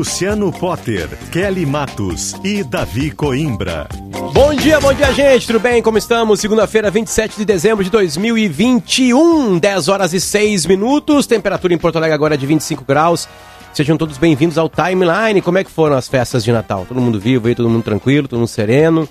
Luciano Potter, Kelly Matos e Davi Coimbra. Bom dia, bom dia, gente. Tudo bem? Como estamos? Segunda-feira, 27 de dezembro de 2021, 10 horas e 6 minutos. Temperatura em Porto Alegre agora é de 25 graus. Sejam todos bem-vindos ao Timeline. Como é que foram as festas de Natal? Todo mundo vivo aí, todo mundo tranquilo, todo mundo sereno.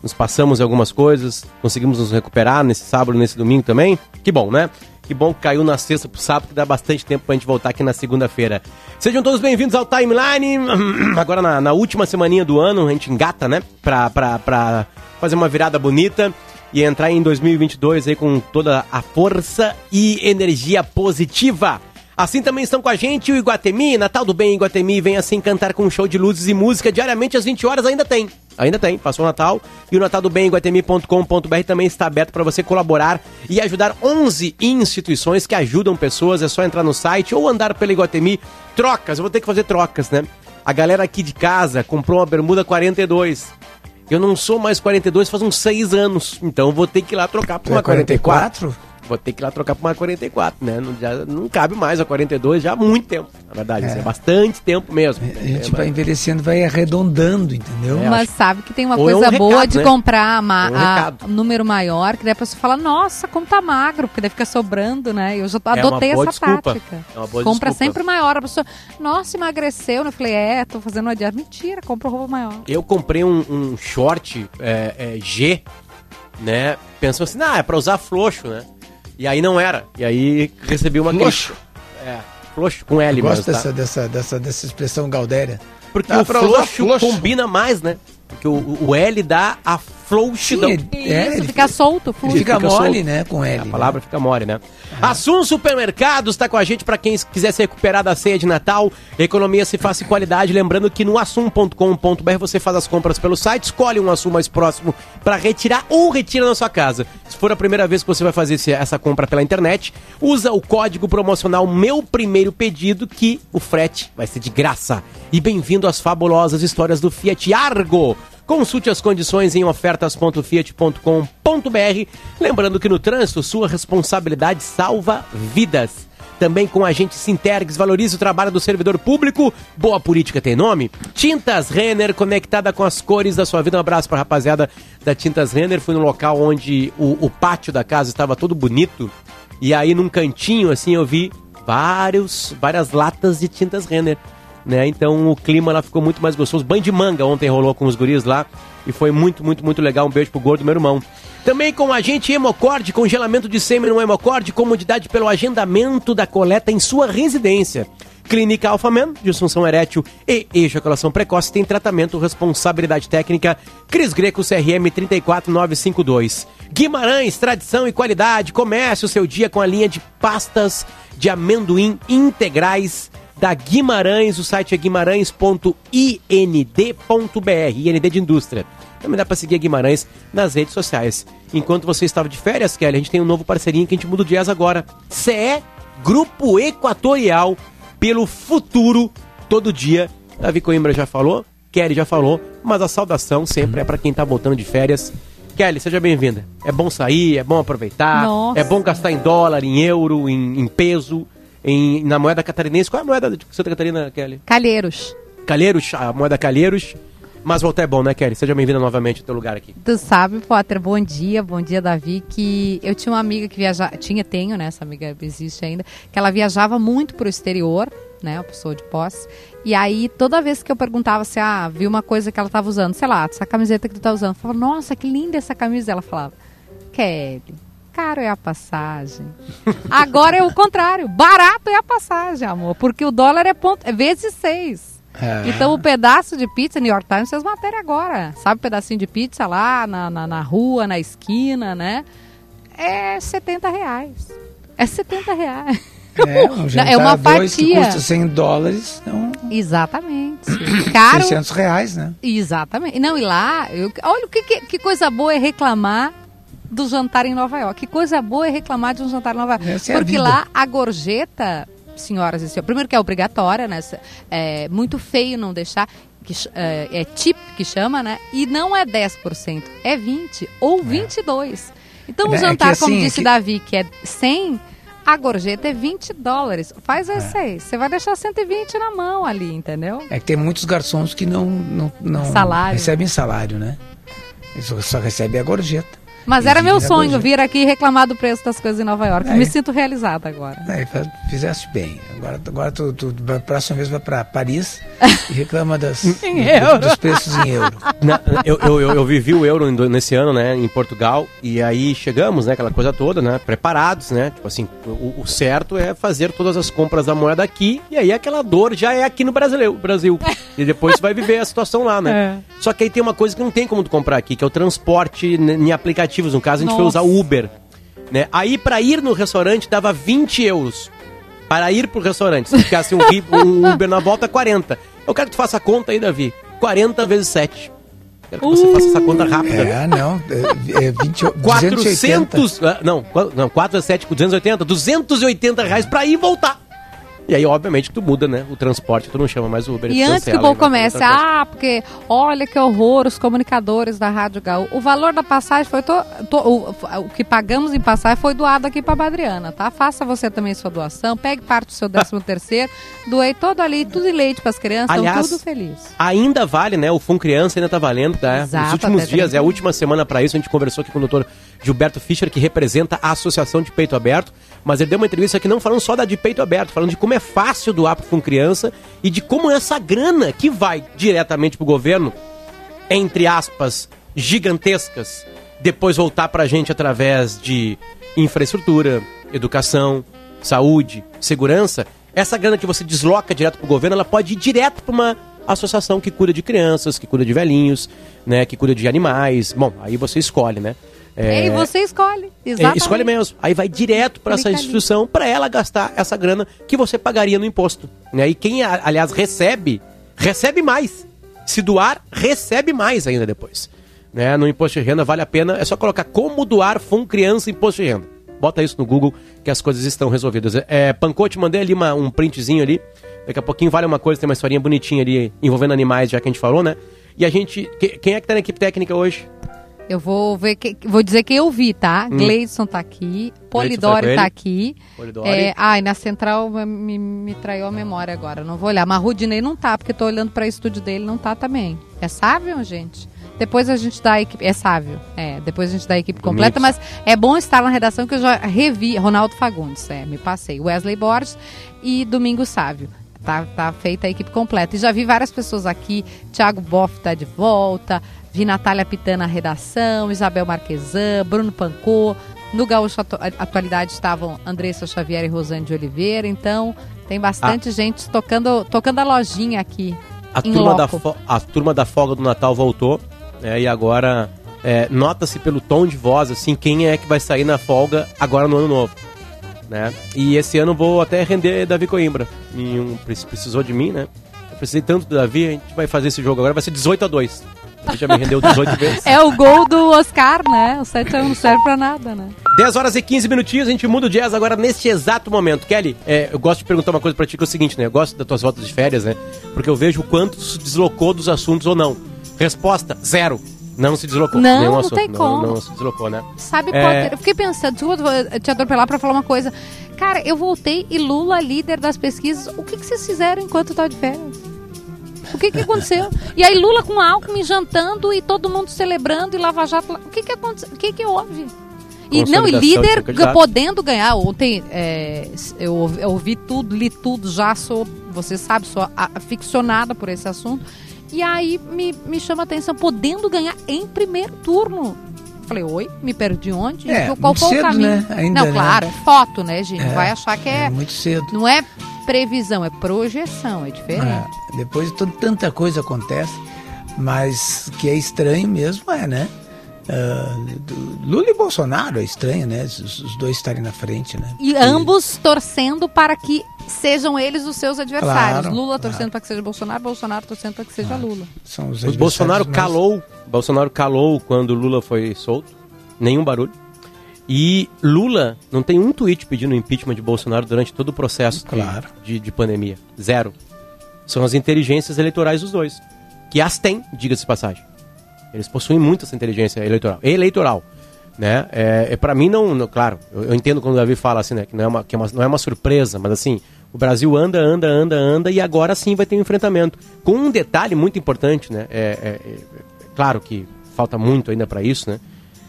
Nos passamos algumas coisas, conseguimos nos recuperar nesse sábado, nesse domingo também. Que bom, né? Que bom que caiu na sexta pro sábado, que dá bastante tempo pra gente voltar aqui na segunda-feira. Sejam todos bem-vindos ao Timeline. Agora na, na, última semaninha do ano, a gente engata, né? Pra, pra, pra fazer uma virada bonita e entrar em 2022 aí com toda a força e energia positiva. Assim também estão com a gente o Iguatemi, Natal do Bem Iguatemi, vem assim cantar com um show de luzes e música diariamente às 20 horas, ainda tem. Ainda tem, passou o Natal. E o Natal do Bem Iguatemi.com.br também está aberto para você colaborar e ajudar 11 instituições que ajudam pessoas. É só entrar no site ou andar pela Iguatemi. Trocas, eu vou ter que fazer trocas, né? A galera aqui de casa comprou uma bermuda 42. Eu não sou mais 42 faz uns 6 anos, então vou ter que ir lá trocar por uma 44. 44? Vou ter que ir lá trocar pra uma 44, né? Não, já, não cabe mais a 42 já há muito tempo, na verdade. É, é bastante tempo mesmo. A gente é, vai envelhecendo, vai arredondando, entendeu? É, Mas sabe que tem uma coisa é um boa recado, de né? comprar ma um a, número maior, que daí a pessoa fala, nossa, como tá magro, porque daí fica sobrando, né? Eu já é adotei essa desculpa. tática. É Compra desculpa. sempre maior. A pessoa, nossa, emagreceu. Eu falei, é, tô fazendo uma dieta. Mentira, compra roupa maior. Eu comprei um, um short é, G, né? Pensando assim, ah, é pra usar frouxo, né? E aí não era. E aí recebi uma Floxo. É, floxo com L Eu gosto mesmo, tá? dessa, dessa, dessa, dessa expressão gaudéria. Porque Dá o floxo, floxo combina mais, né? Porque o, o L dá a frouxidão. Sim, é, Isso, fica solto, fluxo. Fica, fica mole, solto. né, com L. A né? palavra fica mole, né? Ah. Assum Supermercados está com a gente para quem quiser se recuperar da ceia de Natal. Economia se faz qualidade. Lembrando que no assum.com.br você faz as compras pelo site, escolhe um Assum mais próximo para retirar ou retira na sua casa. Se for a primeira vez que você vai fazer essa compra pela internet, usa o código promocional Meu Primeiro Pedido que o frete vai ser de graça. E bem-vindo às fabulosas histórias do Fiat Argo. Consulte as condições em ofertas.fiat.com.br. Lembrando que no trânsito, sua responsabilidade salva vidas. Também com a gente Sintergs, valorize o trabalho do servidor público. Boa política tem nome. Tintas Renner, conectada com as cores da sua vida. Um abraço para a rapaziada da Tintas Renner. Fui no local onde o, o pátio da casa estava todo bonito. E aí, num cantinho, assim, eu vi vários, várias latas de tintas Renner né? Então o clima lá ficou muito mais gostoso. Banho de manga ontem rolou com os guris lá e foi muito, muito, muito legal. Um beijo pro gordo, meu irmão. Também com a gente Hemocorde, congelamento de sêmen no Hemocorde, comodidade pelo agendamento da coleta em sua residência. Clínica Alphaman, disfunção erétil e ejaculação precoce, tem tratamento, responsabilidade técnica, Cris Greco, CRM 34952. Guimarães, tradição e qualidade, comece o seu dia com a linha de pastas de amendoim integrais da Guimarães. O site é guimarães.ind.br, IND de indústria. Também dá para seguir a Guimarães nas redes sociais. Enquanto você estava de férias, Kelly, a gente tem um novo parceirinho que a gente muda o jazz agora. CE Grupo Equatorial pelo futuro todo dia. Davi Coimbra já falou, Kelly já falou, mas a saudação sempre é para quem está voltando de férias. Kelly, seja bem-vinda. É bom sair, é bom aproveitar, Nossa. é bom gastar em dólar, em euro, em, em peso em, na moeda catarinense. Qual é a moeda de Santa Catarina, Kelly? Calheiros. Calheiros, a moeda Calheiros. Mas voltar é bom, né, Kelly? Seja bem-vinda novamente ao teu lugar aqui. Tu sabe, Potter, bom dia, bom dia, Davi, que eu tinha uma amiga que viajava, tinha, tenho, né, essa amiga existe ainda, que ela viajava muito pro exterior, né, uma pessoa de posse, e aí toda vez que eu perguntava se, ah, viu uma coisa que ela tava usando, sei lá, essa camiseta que tu tá usando, eu falava, nossa, que linda essa camisa, ela falava, Kelly, caro é a passagem. Agora é o contrário, barato é a passagem, amor, porque o dólar é, ponto, é vezes seis. É. Então o pedaço de pizza, New York Times fez matéria agora. Sabe o pedacinho de pizza lá na, na, na rua, na esquina, né? É 70 reais. É 70 reais. É, um é uma fatia. que custa 100 dólares. Então... Exatamente. Caro. 600 reais, né? Exatamente. Não, e lá, eu, olha que, que coisa boa é reclamar do jantar em Nova York. Que coisa boa é reclamar de um jantar em Nova York. Essa Porque é a lá a gorjeta, senhoras e senhores, primeiro que é obrigatória, né? É muito feio não deixar. Que, é, é tip que chama, né? E não é 10%, é 20% ou 22%. É. Então, o é jantar, assim, como disse que... Davi, que é 100, a gorjeta é 20 dólares. Faz essa é. aí. Você vai deixar 120 na mão ali, entendeu? É que tem muitos garçons que não, não, não salário. recebem salário, né? Eles só recebem a gorjeta. Mas era meu sonho vir aqui reclamar do preço das coisas em Nova York. É. Me sinto realizada agora. É, fizeste bem. Agora, agora tu, tu, tu próxima vez vai para Paris e reclama das, do, dos preços em euro. Na, eu, eu, eu, eu, vivi o euro nesse ano, né, em Portugal, e aí chegamos, né, aquela coisa toda, né, preparados, né, tipo assim, o, o certo é fazer todas as compras da moeda aqui, e aí aquela dor já é aqui no Brasil, Brasil. e depois você vai viver a situação lá, né. É. Só que aí tem uma coisa que não tem como tu comprar aqui, que é o transporte em aplicativo aplicativos. No caso, a gente Nossa. foi usar o Uber. Né? Aí, para ir no restaurante, dava 20 euros. Para ir pro restaurante. Se ficasse um, um Uber na volta, 40. Eu quero que tu faça a conta aí, Davi. 40 vezes 7. Quero que uh, você faça essa conta rápida. É, não. É, é 20, 400. Ah, não, não, 4 vezes 7 com 280. 280 reais pra ir e voltar. E aí, obviamente, tu muda, né? O transporte, tu não chama mais o Uber. E antes que o povo comece, ah, porque olha que horror, os comunicadores da Rádio Gaú. O valor da passagem foi. To, to, o, o, que pagamos em passagem foi doado aqui para Adriana, tá? Faça você também sua doação, pegue parte do seu 13 terceiro, doei todo ali, tudo de leite para as crianças, Aliás, tudo feliz. Ainda vale, né? O Fundo Criança ainda tá valendo, tá? Exato, Nos últimos dias, é a última semana para isso, a gente conversou aqui com o doutor Gilberto Fischer, que representa a Associação de Peito Aberto mas ele deu uma entrevista aqui não falando só da de peito aberto, falando de como é fácil doar com criança e de como essa grana que vai diretamente para o governo, entre aspas, gigantescas, depois voltar para a gente através de infraestrutura, educação, saúde, segurança, essa grana que você desloca direto para o governo, ela pode ir direto para uma associação que cuida de crianças, que cuida de velhinhos, né, que cuida de animais. Bom, aí você escolhe, né? É, e você escolhe, exatamente. É, escolhe mesmo. Aí vai direto para essa instituição para ela gastar essa grana que você pagaria no imposto. Né? E quem, aliás, recebe, recebe mais. Se doar, recebe mais ainda depois. Né? No imposto de renda vale a pena, é só colocar como doar Fundo Criança Imposto de Renda. Bota isso no Google que as coisas estão resolvidas. É, Pancote, mandei ali uma, um printzinho ali. Daqui a pouquinho vale uma coisa, tem uma historinha bonitinha ali envolvendo animais, já que a gente falou, né? E a gente. quem é que tá na equipe técnica hoje? Eu vou ver que, vou dizer quem eu vi, tá? Hum. Gleidson tá aqui, Polidori tá aqui. Polidori. É, ai, na central me, me traiu a memória agora, não vou olhar. Mas Rudinei não tá, porque tô olhando para o estúdio dele, não tá também. É sábio, gente? Depois a gente dá a equipe. É sábio. É, depois a gente dá a equipe completa, mas é bom estar na redação que eu já revi. Ronaldo Fagundes, é, me passei. Wesley Borges e Domingo Sávio. Tá, tá feita a equipe completa. E já vi várias pessoas aqui. Thiago Boff tá de volta. Vi Natália Pitana na redação, Isabel Marquesan, Bruno Pancô. No Gaúcho Atualidade estavam Andressa Xavier e Rosane de Oliveira. Então, tem bastante ah. gente tocando, tocando a lojinha aqui. A turma, da a turma da folga do Natal voltou. Né, e agora é, nota-se pelo tom de voz, assim, quem é que vai sair na folga agora no ano novo. Né? E esse ano vou até render Davi Coimbra. E um, precisou de mim, né? Eu precisei tanto do Davi, a gente vai fazer esse jogo agora, vai ser 18 a 2 já me rendeu 18 vezes. É o gol do Oscar, né? O 7 não serve pra nada, né? 10 horas e 15 minutinhos, a gente muda o jazz agora neste exato momento. Kelly, é, eu gosto de perguntar uma coisa pra ti, que é o seguinte, né? Eu gosto das tuas voltas de férias, né? Porque eu vejo o quanto se deslocou dos assuntos ou não. Resposta, zero. Não se deslocou. Não, não assunto. tem como. Não, não, se deslocou, né? Sabe, é... Potter, eu fiquei pensando, desculpa te atropelar pra falar uma coisa. Cara, eu voltei e Lula, líder das pesquisas, o que, que vocês fizeram enquanto eu tava de férias? O que, que aconteceu? E aí Lula com Alckmin jantando e todo mundo celebrando e Lava Jato. O que, que aconteceu? O que, que houve? E não, e líder podendo ganhar. Ontem é, eu, eu ouvi tudo, li tudo, já sou, você sabe, sou aficionada por esse assunto. E aí me, me chama a atenção, podendo ganhar em primeiro turno. Falei, oi, me perdi onde? É, Qual foi cedo, o caminho? Né? Ainda, não, né? claro, é foto, né, gente? É, Vai achar que é, é. Muito cedo. Não é previsão, é projeção, é diferente. É, depois de tanta coisa acontece, mas que é estranho mesmo é, né? Uh, Lula e Bolsonaro é estranho, né? Os, os, dois estarem na frente, né? E ambos torcendo para que sejam eles os seus adversários. Claro, Lula torcendo claro. para que seja Bolsonaro, Bolsonaro torcendo para que seja ah, Lula. São os o Bolsonaro mais... calou, Bolsonaro calou quando Lula foi solto. nenhum barulho. E Lula não tem um tweet pedindo impeachment de Bolsonaro durante todo o processo de- Claro. de, de pandemia. Zero. São as inteligências eleitorais dos dois. Que as têm, diga-se passagem. Eles possuem muito essa inteligência eleitoral. Eleitoral. Né? É, é para mim, não, não- claro, eu, eu entendo quando o Davi fala assim, né? Que, não é, uma, que é uma- não é uma surpresa, mas assim, o Brasil anda, anda, anda, anda e agora sim vai ter um enfrentamento. Com um detalhe muito importante, né? É, é- é- é claro que falta muito ainda para isso, né?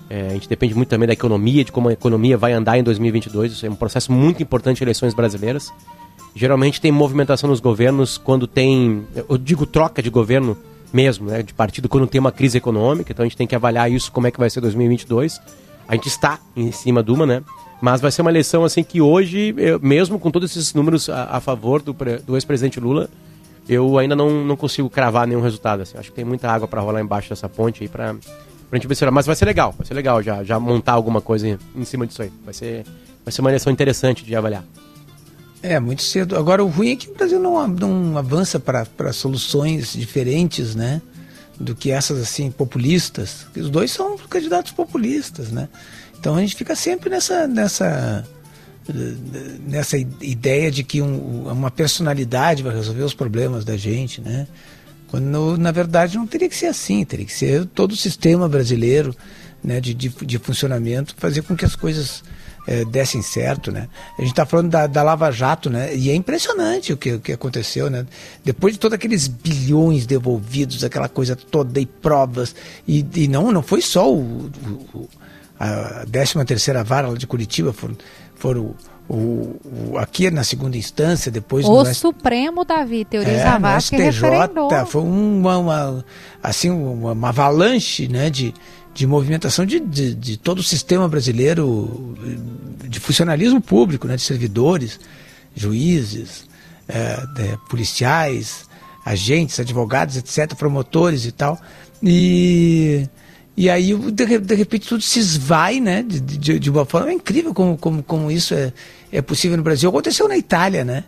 É, a gente depende muito também da economia, de como a economia vai andar em 2022. Isso é um processo muito importante de eleições brasileiras. Geralmente tem movimentação nos governos quando tem, eu digo troca de governo mesmo, né, de partido quando tem uma crise econômica. Então a gente tem que avaliar isso como é que vai ser 2022. A gente está em cima de uma, né? Mas vai ser uma eleição assim que hoje, eu- mesmo com todos esses números a, a favor do, do ex-presidente Lula, eu ainda não, não consigo cravar nenhum resultado. Assim. Acho que tem muita água para rolar embaixo dessa ponte aí pra, pra gente ver se Mas vai ser legal, vai ser legal já, já montar alguma coisa em, em cima disso aí. Vai ser, vai ser uma eleição interessante de avaliar. É, muito cedo. Agora, o ruim é que o Brasil não, não avança para soluções diferentes, né? Do que essas, assim, populistas. Os dois são candidatos populistas, né? Então a gente fica sempre nessa, nessa, nessa ideia de que um- uma personalidade vai resolver os problemas da gente, né? Quando, na verdade, não teria que ser assim. Teria que ser todo o sistema brasileiro né, de, de, de funcionamento fazer com que as coisas eh, dessem certo, né? A gente está falando da, da Lava Jato, né? E é impressionante o que, o que aconteceu, né? Depois de todos aqueles bilhões devolvidos, aquela coisa toda e provas e, e não não foi só o, o- a 13 terceira vara de Curitiba foram, foram o, o- aqui na segunda instância depois O no Supremo, Davi, Teorias é, é, no que referendou. STJ foi uma, uma- assim uma, uma avalanche né, de, de movimentação de, de, de todo o sistema brasileiro de funcionalismo público, né, de servidores, juízes, é, de- policiais, agentes, advogados, etc., promotores e tal. E, e aí, de, de repente, tudo se esvai, né? De, de, de uma forma é incrível como, como, como isso é, é possível no Brasil. Aconteceu na Itália, né?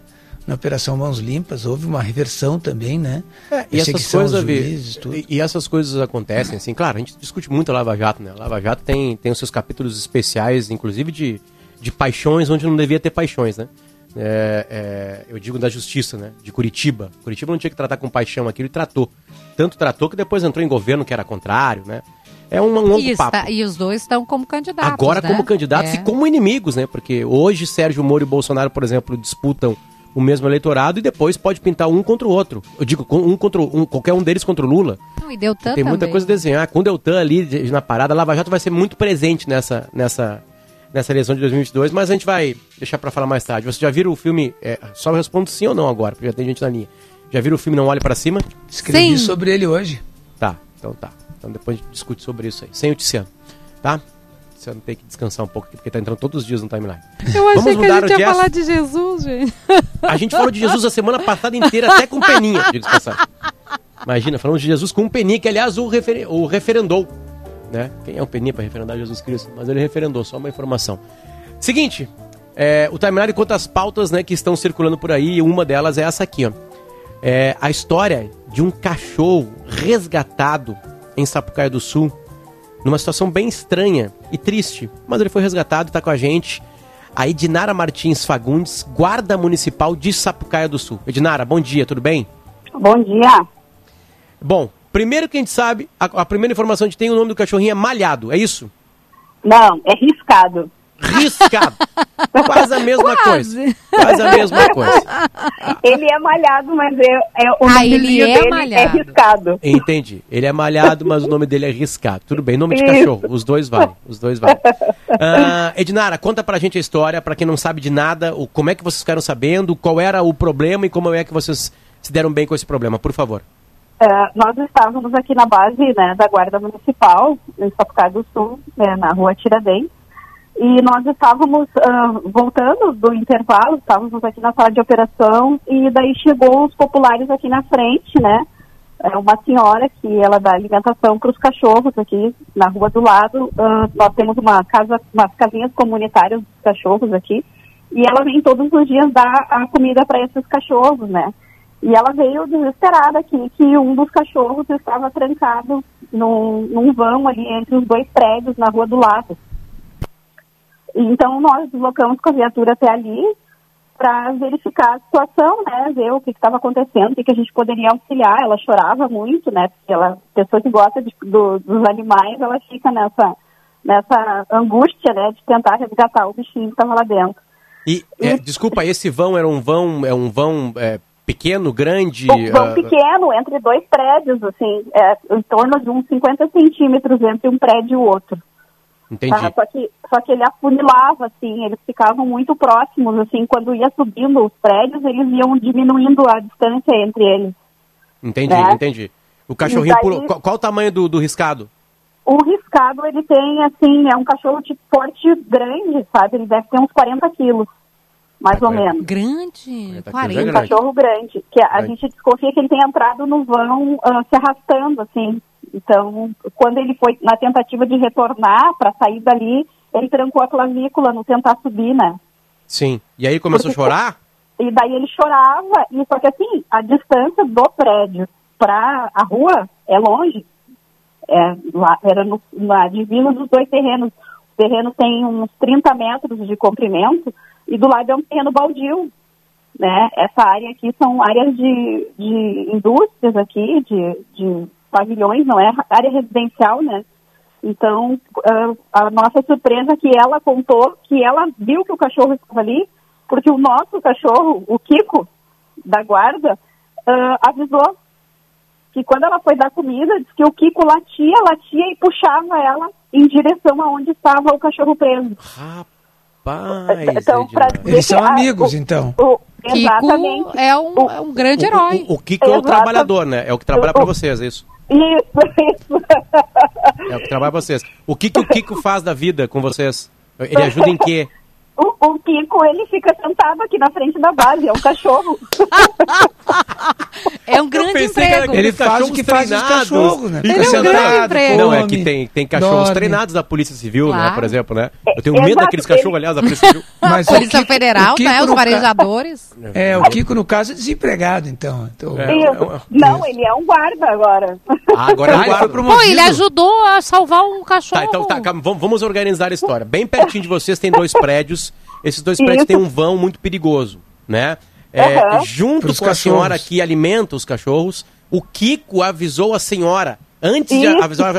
Na Operação Mãos Limpas, houve uma reversão também, né? E essas coisas, juízes, tudo. e, e essas coisas acontecem, assim, claro, a gente discute muito a Lava Jato, né? A Lava Jato tem, tem os seus capítulos especiais, inclusive de, de paixões onde não devia ter paixões, né? É, é, eu digo da justiça, né? De Curitiba. Curitiba não tinha que tratar com paixão aquilo e tratou. Tanto tratou que depois entrou em governo que era contrário, né? É um, um longo E, papo. está- e os dois estão como candidatos. Agora né? como candidatos É. e como inimigos, né? Porque hoje Sérgio Moro e Bolsonaro, por exemplo, disputam o mesmo eleitorado e depois pode pintar um contra o outro. Eu digo, um contra o- um, qualquer um deles contra o Lula. Não, e Deltan Tem muita também. coisa a desenhar. Com o Deltan ali na parada, a Lava Jato vai ser muito presente nessa, nessa, nessa eleição de 2022, mas a gente vai deixar pra falar mais tarde. Vocês já viram o filme? é, só eu respondo sim ou não agora, porque já tem gente na linha. Já viram o filme Não Olhe Pra Cima? Escrevi Sim. sobre ele hoje. Tá, então tá. Então depois a gente discute sobre isso aí. Sem o Tiziano, tá? Tiziano tem que descansar um pouco porque tá entrando todos os dias no timeline. Eu achei Vamos que a mudar gente o ia falar de Jesus, gente. A gente falou de Jesus a semana passada inteira, até com peninha, diga passagem. Imagina, falamos de Jesus com um peninha, que aliás o, referen- o referendou. Né? Quem é o peninha para referendar Jesus Cristo? Mas ele referendou, só uma informação. Seguinte, é, o timeline conta as pautas né, que estão circulando por aí, e uma delas é essa aqui, ó. É a história de um cachorro resgatado em Sapucaia do Sul, numa situação bem estranha e triste, mas ele foi resgatado e tá com a gente. A Edinara Martins Fagundes, guarda municipal de Sapucaia do Sul. Edinara, bom dia, tudo bem? Bom dia. Bom, primeiro que a gente sabe, a, a primeira informação que a gente tem, o nome do cachorrinho é Malhado, é isso? Não, é riscado. Riscado. Quase a mesma Quase. coisa. Quase a mesma coisa. Ele é malhado, mas é, é o Ah, nomezinho ele é dele é malhado. riscado. Entendi. Ele é malhado, mas o nome dele é riscado. Tudo bem, nome de Isso. cachorro. Os dois valem. Os dois valem. Ah, Edinara, conta pra gente a história, pra quem não sabe de nada, o, como é que vocês ficaram sabendo, qual era o problema e como é que vocês se deram bem com esse problema, por favor. É, nós estávamos aqui na base né, da Guarda Municipal, em Sapucaí do Sul, né, na rua Tiradentes, e nós estávamos ah, voltando do intervalo, estávamos aqui na sala de operação, e daí chegou os populares aqui na frente, né? É uma senhora que ela dá alimentação para os cachorros aqui na rua do lado. Ah, nós temos uma casa, umas casinhas comunitárias dos cachorros aqui, e ela vem todos os dias dar a comida para esses cachorros, né? E ela veio desesperada aqui que um dos cachorros estava trancado num, num vão ali entre os dois prédios na rua do lado. Então nós deslocamos com a viatura até ali para verificar a situação, né, ver o que estava acontecendo, o que, que, a gente poderia auxiliar. Ela chorava muito, né, porque ela, pessoa que gosta de, do, dos animais, ela fica nessa, nessa angústia, né, de tentar resgatar o bichinho que estava lá dentro. E, é, desculpa, esse vão era um vão, é um vão é, pequeno, grande? Um vão uh... pequeno, entre dois prédios, assim, é, em torno de uns 50 centímetros entre um prédio e o outro. Entendi. Tá? Só, que, só que ele afunilava, assim, eles ficavam muito próximos, assim, quando ia subindo os prédios, eles iam diminuindo a distância entre eles. Entendi, né? entendi. O cachorrinho, daí, pulou, qual, qual, o tamanho do, do riscado? O riscado, ele tem, assim, é um cachorro de porte grande, sabe? Ele deve ter uns 40 quilos, mais é, ou menos. Grande, 40. É um cachorro grande, que a, a gente desconfia que ele tem entrado no vão uh, se arrastando, assim. Então, quando ele foi na tentativa de retornar para sair dali, ele trancou a clavícula no tentar subir, né? Sim. E aí começou Porque, a chorar? E daí ele chorava, e só que assim, a distância do prédio para a rua é longe. É, lá, era no, na divisa dos dois terrenos. Terreno tem uns 30 metros de comprimento e do lado é um terreno baldio. Né? Essa área aqui são áreas de, de indústrias aqui, de, de pavilhões, não é área residencial, né? Então, a nossa surpresa é que ela contou que ela viu que o cachorro estava ali, porque o nosso cachorro, o Kiko, da guarda, uh, avisou que quando ela foi dar comida, disse que o Kiko latia, latia e puxava ela em direção aonde estava o cachorro preso. Rapaz! Então, Eles são amigos, então. O, Kiko é um, é um grande herói. O, o, o Kiko é o trabalhador, né? É o que trabalha para vocês, é isso? Isso, isso. É o que trabalha vocês. O que, que o Kiko faz da vida com vocês? Ele ajuda em quê? O, o Kiko, ele fica sentado aqui na frente da base, é um cachorro. é um grande emprego. Ele faz o que faz os cachorros, né? Ele é um grande emprego. Não, é que tem, tem cachorros dorme. treinados da Polícia Civil, né, claro. né, por exemplo, né? Eu tenho medo daqueles cachorros, aliás, da Polícia Civil. Mas Polícia Kiko, Federal, né, os varejadores. É, o Kiko, no caso, é desempregado, então. então... É, é, não, ele é um guarda agora. Ah, agora é um guarda. Pô, ele ajudou a salvar um cachorro. Tá, então tá, vamos organizar a história. Bem pertinho de vocês tem dois prédios esses dois prédios têm um vão muito perigoso, né? É, uhum. Junto Pros com cachorros. a senhora que alimenta os cachorros, o Kiko avisou a senhora, antes Isso. de avisar,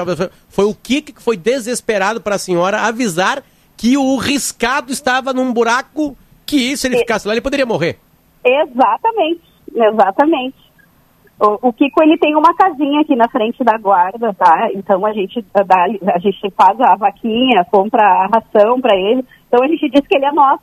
foi o Kiko que foi desesperado para a senhora avisar que o riscado estava num buraco que, se ele ficasse lá, ele poderia morrer. Exatamente, exatamente. O, o, Kiko ele tem uma casinha aqui na frente da guarda, tá? Então a gente dá, a gente faz a vaquinha, compra a ração para ele. Então a gente diz que ele é nosso.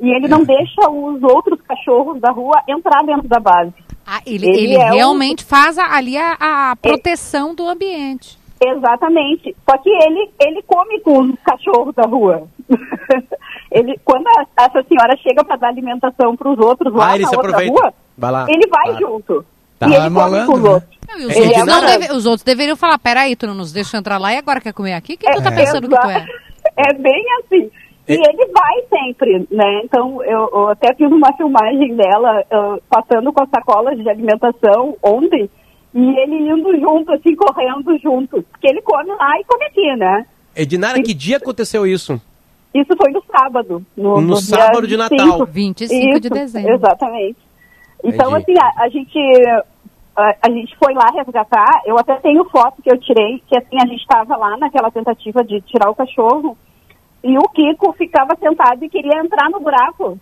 E ele não deixa os outros cachorros da rua entrar dentro da base. Ah, ele, ele, ele é realmente um... faz ali a, a proteção é... do ambiente. Exatamente. Só que ele, ele come com os cachorros da rua. ele, quando a, essa senhora chega para dar alimentação para os outros lá ah, na outra aproveita. rua, vai ele vai claro. junto. Tá. E ele come com os né? outros. Não, os, outros não deve, os, outros deveriam falar, peraí, tu não nos deixa entrar lá e agora quer comer aqui? Quem é, tu tá pensando é, que tu é? É bem assim. E ele vai sempre, né? Então, eu, eu até fiz uma filmagem dela uh, passando com as sacolas de alimentação ontem e ele indo junto, assim, correndo junto. Porque ele come lá e come aqui, né? Edinara, e, que dia aconteceu isso? Isso foi no sábado. No, no, no sábado de Natal. 25 isso, de dezembro. Exatamente. Então, Entendi. assim, a, a gente a, a, gente foi lá resgatar. Eu até tenho foto que eu tirei, que assim, a gente estava lá naquela tentativa de tirar o cachorro. E o Kiko ficava sentado e queria entrar no buraco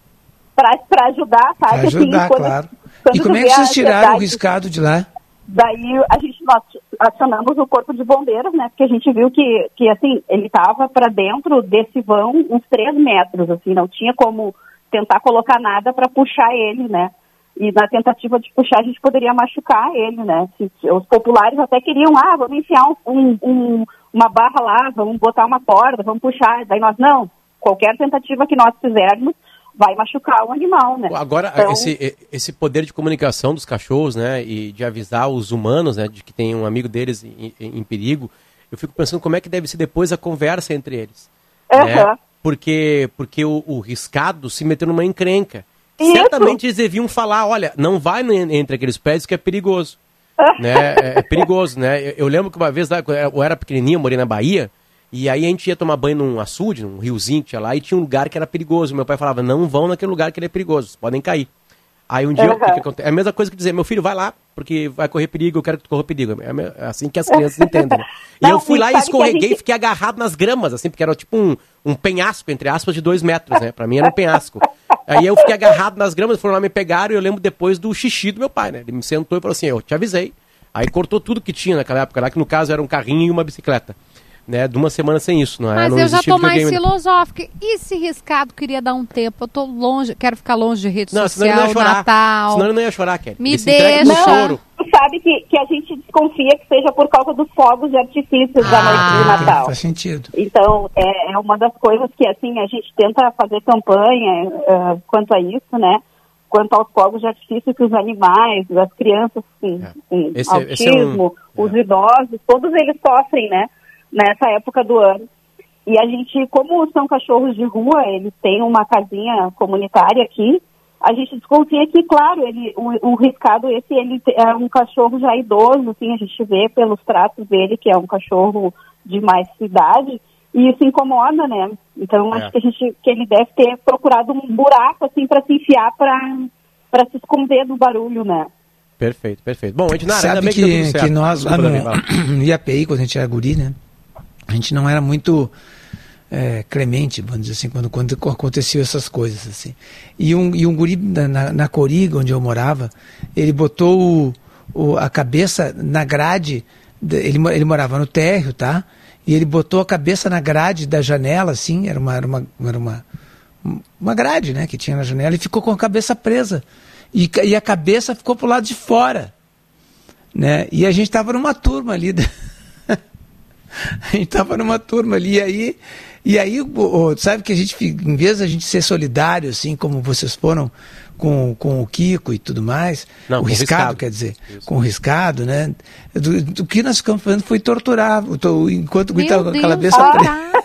para ajudar, sabe? Pra assim, ajudar, assim, quando, claro. Quando e como é que vocês tiraram o riscado de lá? Daí a gente nós acionamos o corpo de bombeiros, né? Porque a gente viu que, que assim, ele estava para dentro desse vão uns três metros, assim, não tinha como tentar colocar nada para puxar ele, né? E na tentativa de puxar, a gente poderia machucar ele, né? Os populares até queriam, ah, vamos enfiar um, um, uma barra lá, vamos botar uma corda, vamos puxar. Daí nós, não, qualquer tentativa que nós fizermos vai machucar o animal, né? Agora, então... esse, esse poder de comunicação dos cachorros, né, e de avisar os humanos, né, de que tem um amigo deles em, em, em perigo, eu fico pensando como é que deve ser depois a conversa entre eles. Uhum. Né? Porque, porque o, o riscado se meteu numa encrenca Isso. certamente eles deviam falar, olha, não vai entre aqueles prédios que é perigoso. né? É, é perigoso, né? Eu, eu lembro que uma vez, lá, eu era pequenininho, eu morei na Bahia, e aí a gente ia tomar banho num açude, num riozinho que tinha lá, e tinha um lugar que era perigoso. Meu pai falava, não vão naquele lugar que ele é perigoso, podem cair. Aí um dia, Aham. o que? É a mesma coisa que dizer, meu filho, vai lá, porque vai correr perigo, eu quero que tu corra perigo. É é assim que as crianças entendem. né? E Não, eu fui e lá e escorreguei, gente- fiquei agarrado nas gramas, assim, porque era tipo um, um penhasco, entre aspas, de dois metros, né? Pra mim era um penhasco. Aí eu fiquei agarrado nas gramas, foram lá me pegaram e eu lembro depois do xixi do meu pai, né? Ele me sentou e falou assim, eu te avisei. Aí cortou tudo que tinha naquela época lá, que no caso era um carrinho e uma bicicleta. Né? De uma semana sem isso, não é? Mas não eu já tô mais filosófica. E se riscado queria dar um tempo? Eu tô longe, quero ficar longe de rede Não, senão ele não social, ia chorar. Natal. Senão ele não ia chorar, Kelly. Me entrega no deixa. choro. Tu sabe que, que a gente desconfia que seja por causa dos fogos de artifícios da Ah. noite de Natal. Faz sentido. Então, é, é uma das coisas que, assim, a gente tenta fazer campanha eh, quanto a isso, né? Quanto aos fogos de artifício que os animais, as crianças com, É. é- é autismo, um- os idosos, todos eles sofrem, né? Nessa época do ano. E a gente, como são cachorros de rua, eles têm uma casinha comunitária aqui, a gente desconfia que, claro, ele, o, o riscado esse, ele é um cachorro já idoso, assim, a gente vê pelos tratos dele que é um cachorro de mais idade, e isso incomoda, né? Então, É. acho que a gente, que ele deve ter procurado um buraco, assim, para se enfiar, para se esconder do barulho, né? Perfeito, perfeito. Bom, Ednara, ainda Sabe bem que, que, tudo certo. que nós lá no, no IAPI, quando a gente era guri, né? A gente não era muito é, clemente, vamos dizer assim, quando, quando aconteciam essas coisas, assim. E um, e um guri na, na, Coriga, onde eu morava, ele botou o, o- a cabeça na grade, ele, ele morava no térreo, tá? E ele botou a cabeça na grade da janela, assim, era uma, era uma, era uma, uma grade, né, que tinha na janela, e ficou com a cabeça presa. E, e a cabeça ficou pro lado de fora né? E a gente estava numa turma ali. a gente estava numa turma ali, e aí, e aí sabe que a gente, em vez da gente ser solidário, assim como vocês foram com, com o Kiko e tudo mais, Não, o riscado, Riscado. quer dizer, Isso. com o riscado, né? Do, do que nós ficamos fazendo foi torturar, to- enquanto estava com a cabeça presa. cara.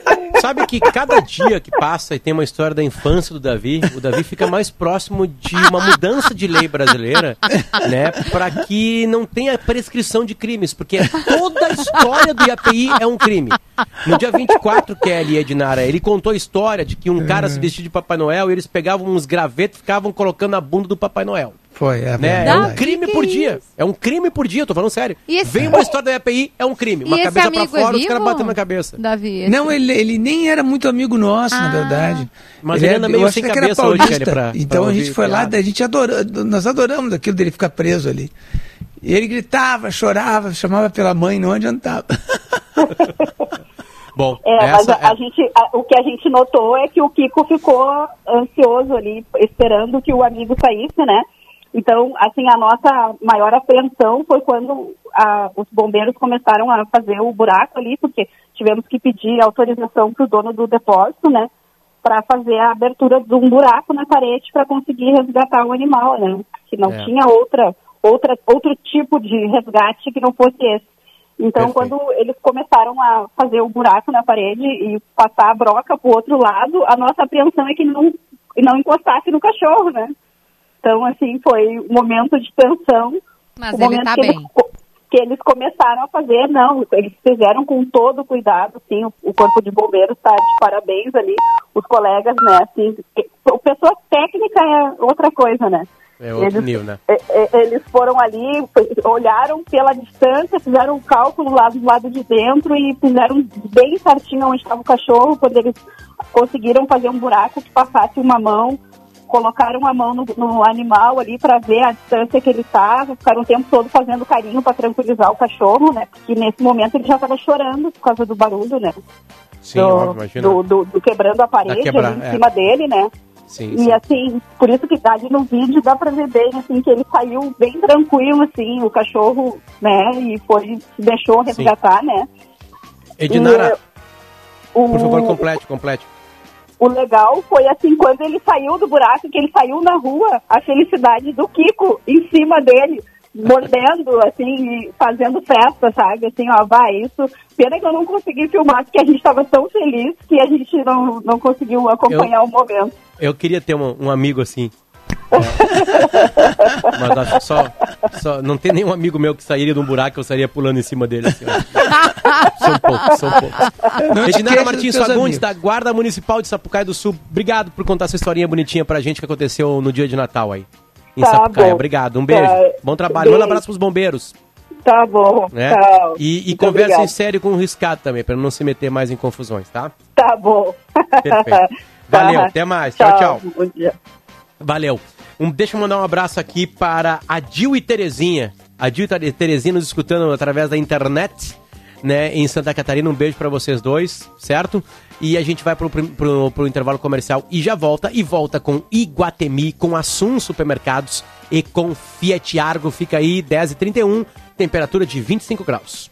Sabe que cada dia que passa e tem uma história da infância do Davi, o Davi fica mais próximo de uma mudança de lei brasileira, né? Para que não tenha prescrição de crimes, porque toda a história do IAPI é um crime. No dia 24, Kelly e Ednara, ele contou a história de que um cara se vestia de Papai Noel e eles pegavam uns gravetos e ficavam colocando na bunda do Papai Noel. Foi, é Né? É um crime que por que é dia. isso? É um crime por dia, tô falando sério. E esse- Vem uma história da IAPI, é um crime. Uma e cabeça pra é fora, os vivo? caras batendo na cabeça. Davi, esse- Não, ele, ele nem era muito amigo nosso, na Ah. verdade. Mas ele anda meio eu acho sem que era cabeça hoje, paulista. Kelly, pra- então pra a gente foi lá, a gente adora, nós adoramos aquilo dele ficar preso ali. E ele gritava, chorava, chamava pela mãe, não adiantava. Bom, É, mas a, a gente, a- o que a gente notou é que o Kiko ficou ansioso ali, esperando que o amigo saísse, né? Então, assim, a nossa maior apreensão foi quando a- os bombeiros começaram a fazer o buraco ali, porque tivemos que pedir autorização para o dono do depósito, né? Para fazer a abertura de um buraco na parede para conseguir resgatar o animal, né? Que não É. tinha outra, outra, outro tipo de resgate que não fosse esse. Então, Perfeito. quando eles começaram a fazer o buraco na parede e passar a broca para o outro lado, a nossa apreensão é que não, não encostasse no cachorro, né? Então, assim, foi um momento de tensão. Mas o ele momento tá que bem. Eles, que eles começaram a fazer, não, eles fizeram com todo cuidado, assim, o, o corpo de bombeiros está de parabéns ali, os colegas, né, assim, o pessoa técnica é outra coisa, né? É outro eles, nível, né? e- e- Eles foram ali, olharam pela distância, fizeram um cálculo lá do lado de dentro e fizeram bem certinho onde estava o cachorro, quando eles conseguiram fazer um buraco que passasse uma mão, colocaram a mão no, no animal ali para ver a distância que ele estava, ficaram o tempo todo fazendo carinho para tranquilizar o cachorro, né? Porque nesse momento ele já estava chorando por causa do barulho, né? Sim, do, imagina. do, do- do quebrando a parede quebrar, ali em é. cima dele, né? Sim, E sim. assim, por isso que ali no vídeo dá pra ver bem, assim, que ele saiu bem tranquilo, assim, o cachorro, né, e foi, se deixou resgatar, né. Edinara, O, por favor, complete, complete. O legal foi, assim, quando ele saiu do buraco, que ele saiu na rua, a felicidade do Kiko em cima dele, mordendo, assim, e fazendo festa, sabe, assim, ó, vai, isso, pena que eu não consegui filmar, porque a gente tava tão feliz que a gente não, não conseguiu acompanhar o momento. Eu queria ter um, um amigo assim. Mas acho que só, só. Não tem nenhum amigo meu que sairia de um buraco eu sairia pulando em cima dele. Assim, são poucos, são poucos. Não Reginaldo Martins Fagundes, da Guarda Municipal de Sapucaia do Sul. Obrigado por contar essa historinha bonitinha pra gente que aconteceu no dia de Natal aí. Em Tá Sapucaia. bom. Obrigado. Um beijo. Tá. Bom trabalho. Manda um abraço pros bombeiros. Tá bom. Né? Tchau. E, e conversa em sério com o riscado também, pra não se meter mais em confusões, tá? Tá bom. Perfeito. Valeu, até mais. Tchau, tchau. Bom dia. Valeu. Um, deixa eu mandar um abraço aqui para a Dil e Terezinha. A Dil e Terezinha nos escutando através da internet, né, em Santa Catarina. Um beijo para vocês dois, certo? E a gente vai pro, pro, pro intervalo comercial e já volta. E volta com Iguatemi, com Assum Supermercados e com Fiat Argo. Fica aí 10h31, temperatura de 25 graus.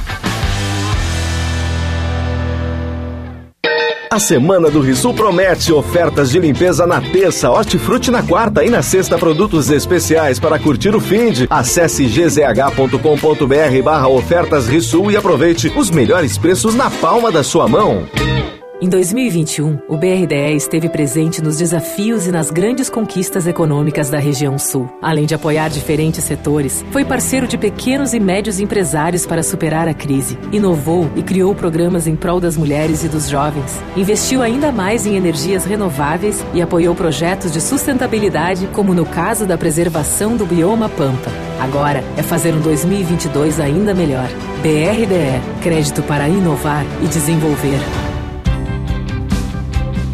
A semana do Risul promete ofertas de limpeza na terça, hortifruti na quarta e na sexta produtos especiais para curtir o finde. Acesse gzh.com.br barra ofertas e aproveite os melhores preços na palma da sua mão. Em 2021, o BRDE esteve presente nos desafios e nas grandes conquistas econômicas da região sul. Além de apoiar diferentes setores, foi parceiro de pequenos e médios empresários para superar a crise. Inovou e criou programas em prol das mulheres e dos jovens. Investiu ainda mais em energias renováveis e apoiou projetos de sustentabilidade, como no caso da preservação do bioma Pampa. Agora é fazer um 2022 ainda melhor. BRDE Crédito para inovar e desenvolver.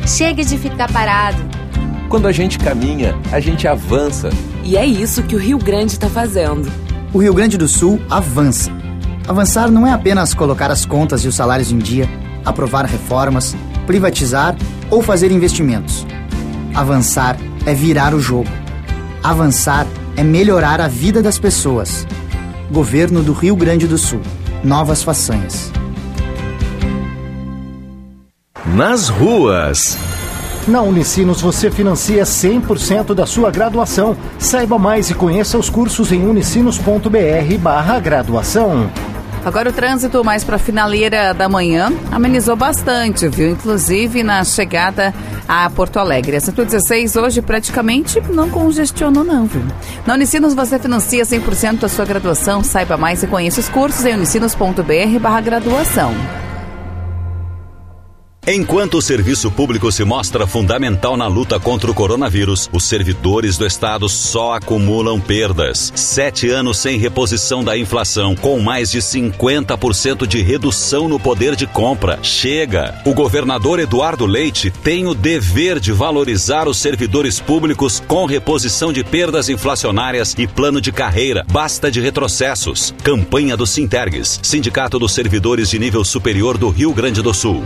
Chega de ficar parado. Quando a gente caminha, a gente avança. E é isso que o Rio Grande está fazendo. O Rio Grande do Sul avança. Avançar não é apenas colocar as contas e os salários em dia, aprovar reformas, privatizar ou fazer investimentos. Avançar é virar o jogo. Avançar é melhorar a vida das pessoas. Governo do Rio Grande do Sul. Novas façanhas. Nas ruas. Na Unicinos você financia 100% da sua graduação. Saiba mais e conheça os cursos em unicinos.br barra graduação. Agora o trânsito mais para a finaleira da manhã amenizou bastante, viu? Inclusive na chegada a Porto Alegre. A 116 hoje praticamente não congestionou não, viu? Na Unicinos você financia 100% da sua graduação. Saiba mais e conheça os cursos em unicinos.br barra graduação. Enquanto o serviço público se mostra fundamental na luta contra o coronavírus, os servidores do Estado só acumulam perdas. Sete anos sem reposição da inflação, com mais de 50% de redução no poder de compra. Chega! O governador Eduardo Leite tem o dever de valorizar os servidores públicos com reposição de perdas inflacionárias e plano de carreira. Basta de retrocessos. Campanha do Sintergues, Sindicato dos Servidores de Nível Superior do Rio Grande do Sul.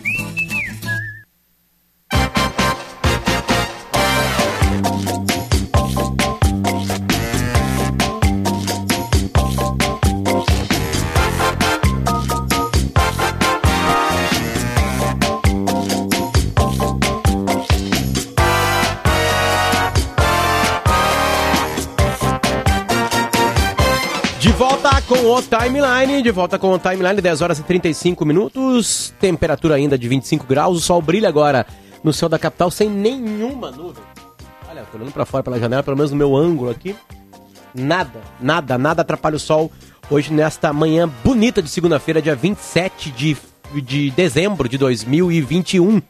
Com o timeline, de volta com o timeline, 10 horas e 35 minutos, temperatura ainda de 25 graus, o sol brilha agora no céu da capital sem nenhuma nuvem. Olha, tô olhando pra fora pela janela, pelo menos no meu ângulo aqui, nada, nada, nada atrapalha o sol hoje nesta manhã bonita de segunda-feira, dia 27 de, de dezembro de 2021.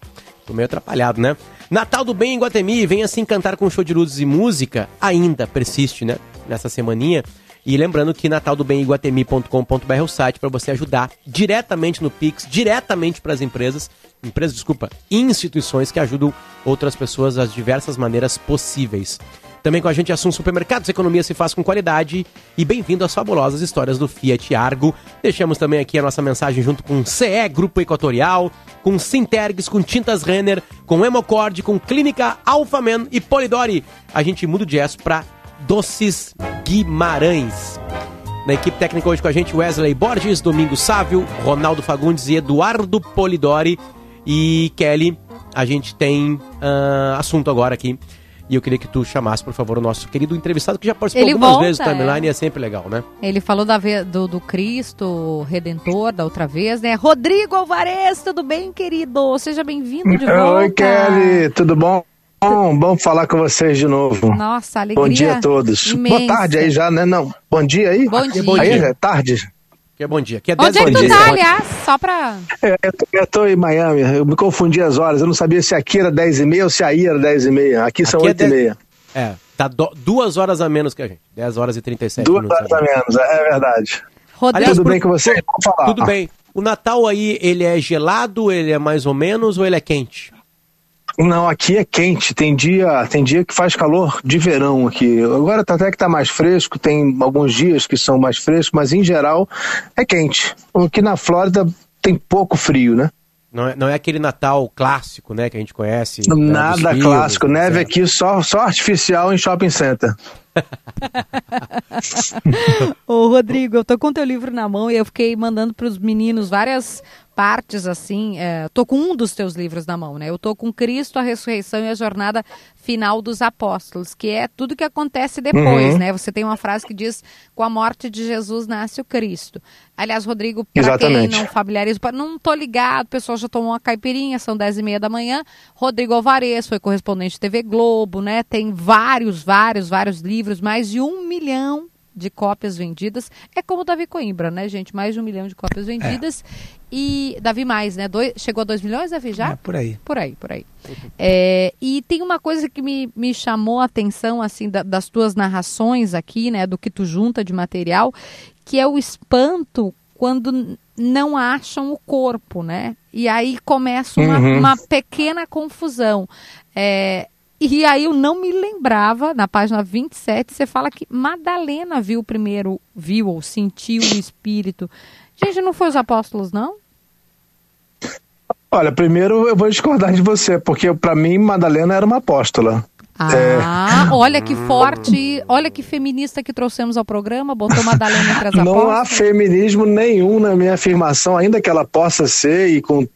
Tô meio atrapalhado, né? Natal do Bem em Guatemi, venha se encantar com show de luzes e música. Ainda persiste, né? Nessa semaninha. E lembrando que nataldobemiguatemi.com.br é o site para você ajudar diretamente no Pix, diretamente para as empresas, empresas, desculpa, instituições que ajudam outras pessoas das diversas maneiras possíveis. Também com a gente Assunto Supermercados, economia se faz com qualidade. E bem-vindo às fabulosas histórias do Fiat Argo. Deixamos também aqui a nossa mensagem junto com CE Grupo Equatorial, com Sintergs, com Tintas Renner, com Hemocord, com Clínica Alphaman e Polidori. A gente muda o jazz para Doces Guimarães. Na equipe técnica hoje com a gente, Wesley Borges, Domingo Sávio, Ronaldo Fagundes e Eduardo Polidori. E Kelly, a gente tem uh, assunto agora aqui e eu queria que tu chamasse, por favor, o nosso querido entrevistado, que já participou Ele algumas volta, vezes do timeline é. e é sempre legal, né? Ele falou da ve- do, do Cristo Redentor da outra vez, né? Rodrigo Alvarez, tudo bem, querido? Seja bem-vindo de volta. Oi, Kelly, tudo bom? Bom, bom falar com vocês de novo. Nossa, alegria Bom dia a todos. imensa. Boa tarde aí já, né? Não, bom dia aí? Bom dia. Aí é tarde? Que é bom dia. Que é Onde é que tu tá, aliás? Só pra... É, eu, tô, eu tô em Miami, eu me confundi as horas, eu não sabia se aqui era 10 e meia ou se aí era 10 e meia. Aqui são Aqui é 8 e dez- meia. É, tá do- duas horas a menos que a gente. 10 horas e 37 Duas minutos. horas a menos, é verdade. Aliás, Tudo por- bem com você? Vamos falar. Tudo bem. O Natal aí, ele é gelado, ele é mais ou menos, ou ele é quente? Não, aqui é quente. Tem dia, tem dia que faz calor de verão aqui. Agora tá até que tá mais fresco, tem alguns dias que são mais frescos, mas em geral é quente. Aqui na Flórida tem pouco frio, né? Não é, não é aquele Natal clássico, né, que a gente conhece. né, Nada filmes, clássico. Neve etc. aqui só, só artificial em shopping center. Ô, Rodrigo, eu tô com teu livro na mão e eu fiquei mandando pros meninos várias partes, assim. é, tô com um dos teus livros na mão, né? Eu tô com Cristo, a Ressurreição e a Jornada Final dos Apóstolos, que é tudo que acontece depois, Uhum. né? Você tem uma frase que diz: com a morte de Jesus nasce o Cristo. Aliás, Rodrigo, para quem não familiariza, não tô ligado, o pessoal já tomou uma caipirinha, são dez e meia da manhã. Rodrigo Alvarez foi correspondente de TV Globo, né? Tem vários, vários, vários livros, mais de um milhão de cópias vendidas. É como o Davi Coimbra, né, gente? Mais de um milhão de cópias vendidas. E Davi mais, né? Dois, chegou a dois milhões, Davi, já? É, por aí. Por aí, por aí. É, e tem uma coisa que me, me chamou a atenção, assim, da- das tuas narrações aqui, né? Do que tu junta de material, que é o espanto quando não acham o corpo, né? E aí começa uma, Uhum. uma pequena confusão. É, e aí eu não me lembrava, na página 27, você fala que Madalena viu primeiro, viu ou sentiu o espírito. Gente, não foi os apóstolos, não? Olha, primeiro eu vou discordar de você, porque pra mim Madalena era uma apóstola. Ah, olha que forte, olha que feminista que trouxemos ao programa, botou Madalena entre as Não há feminismo nenhum na minha afirmação, ainda que ela possa ser e com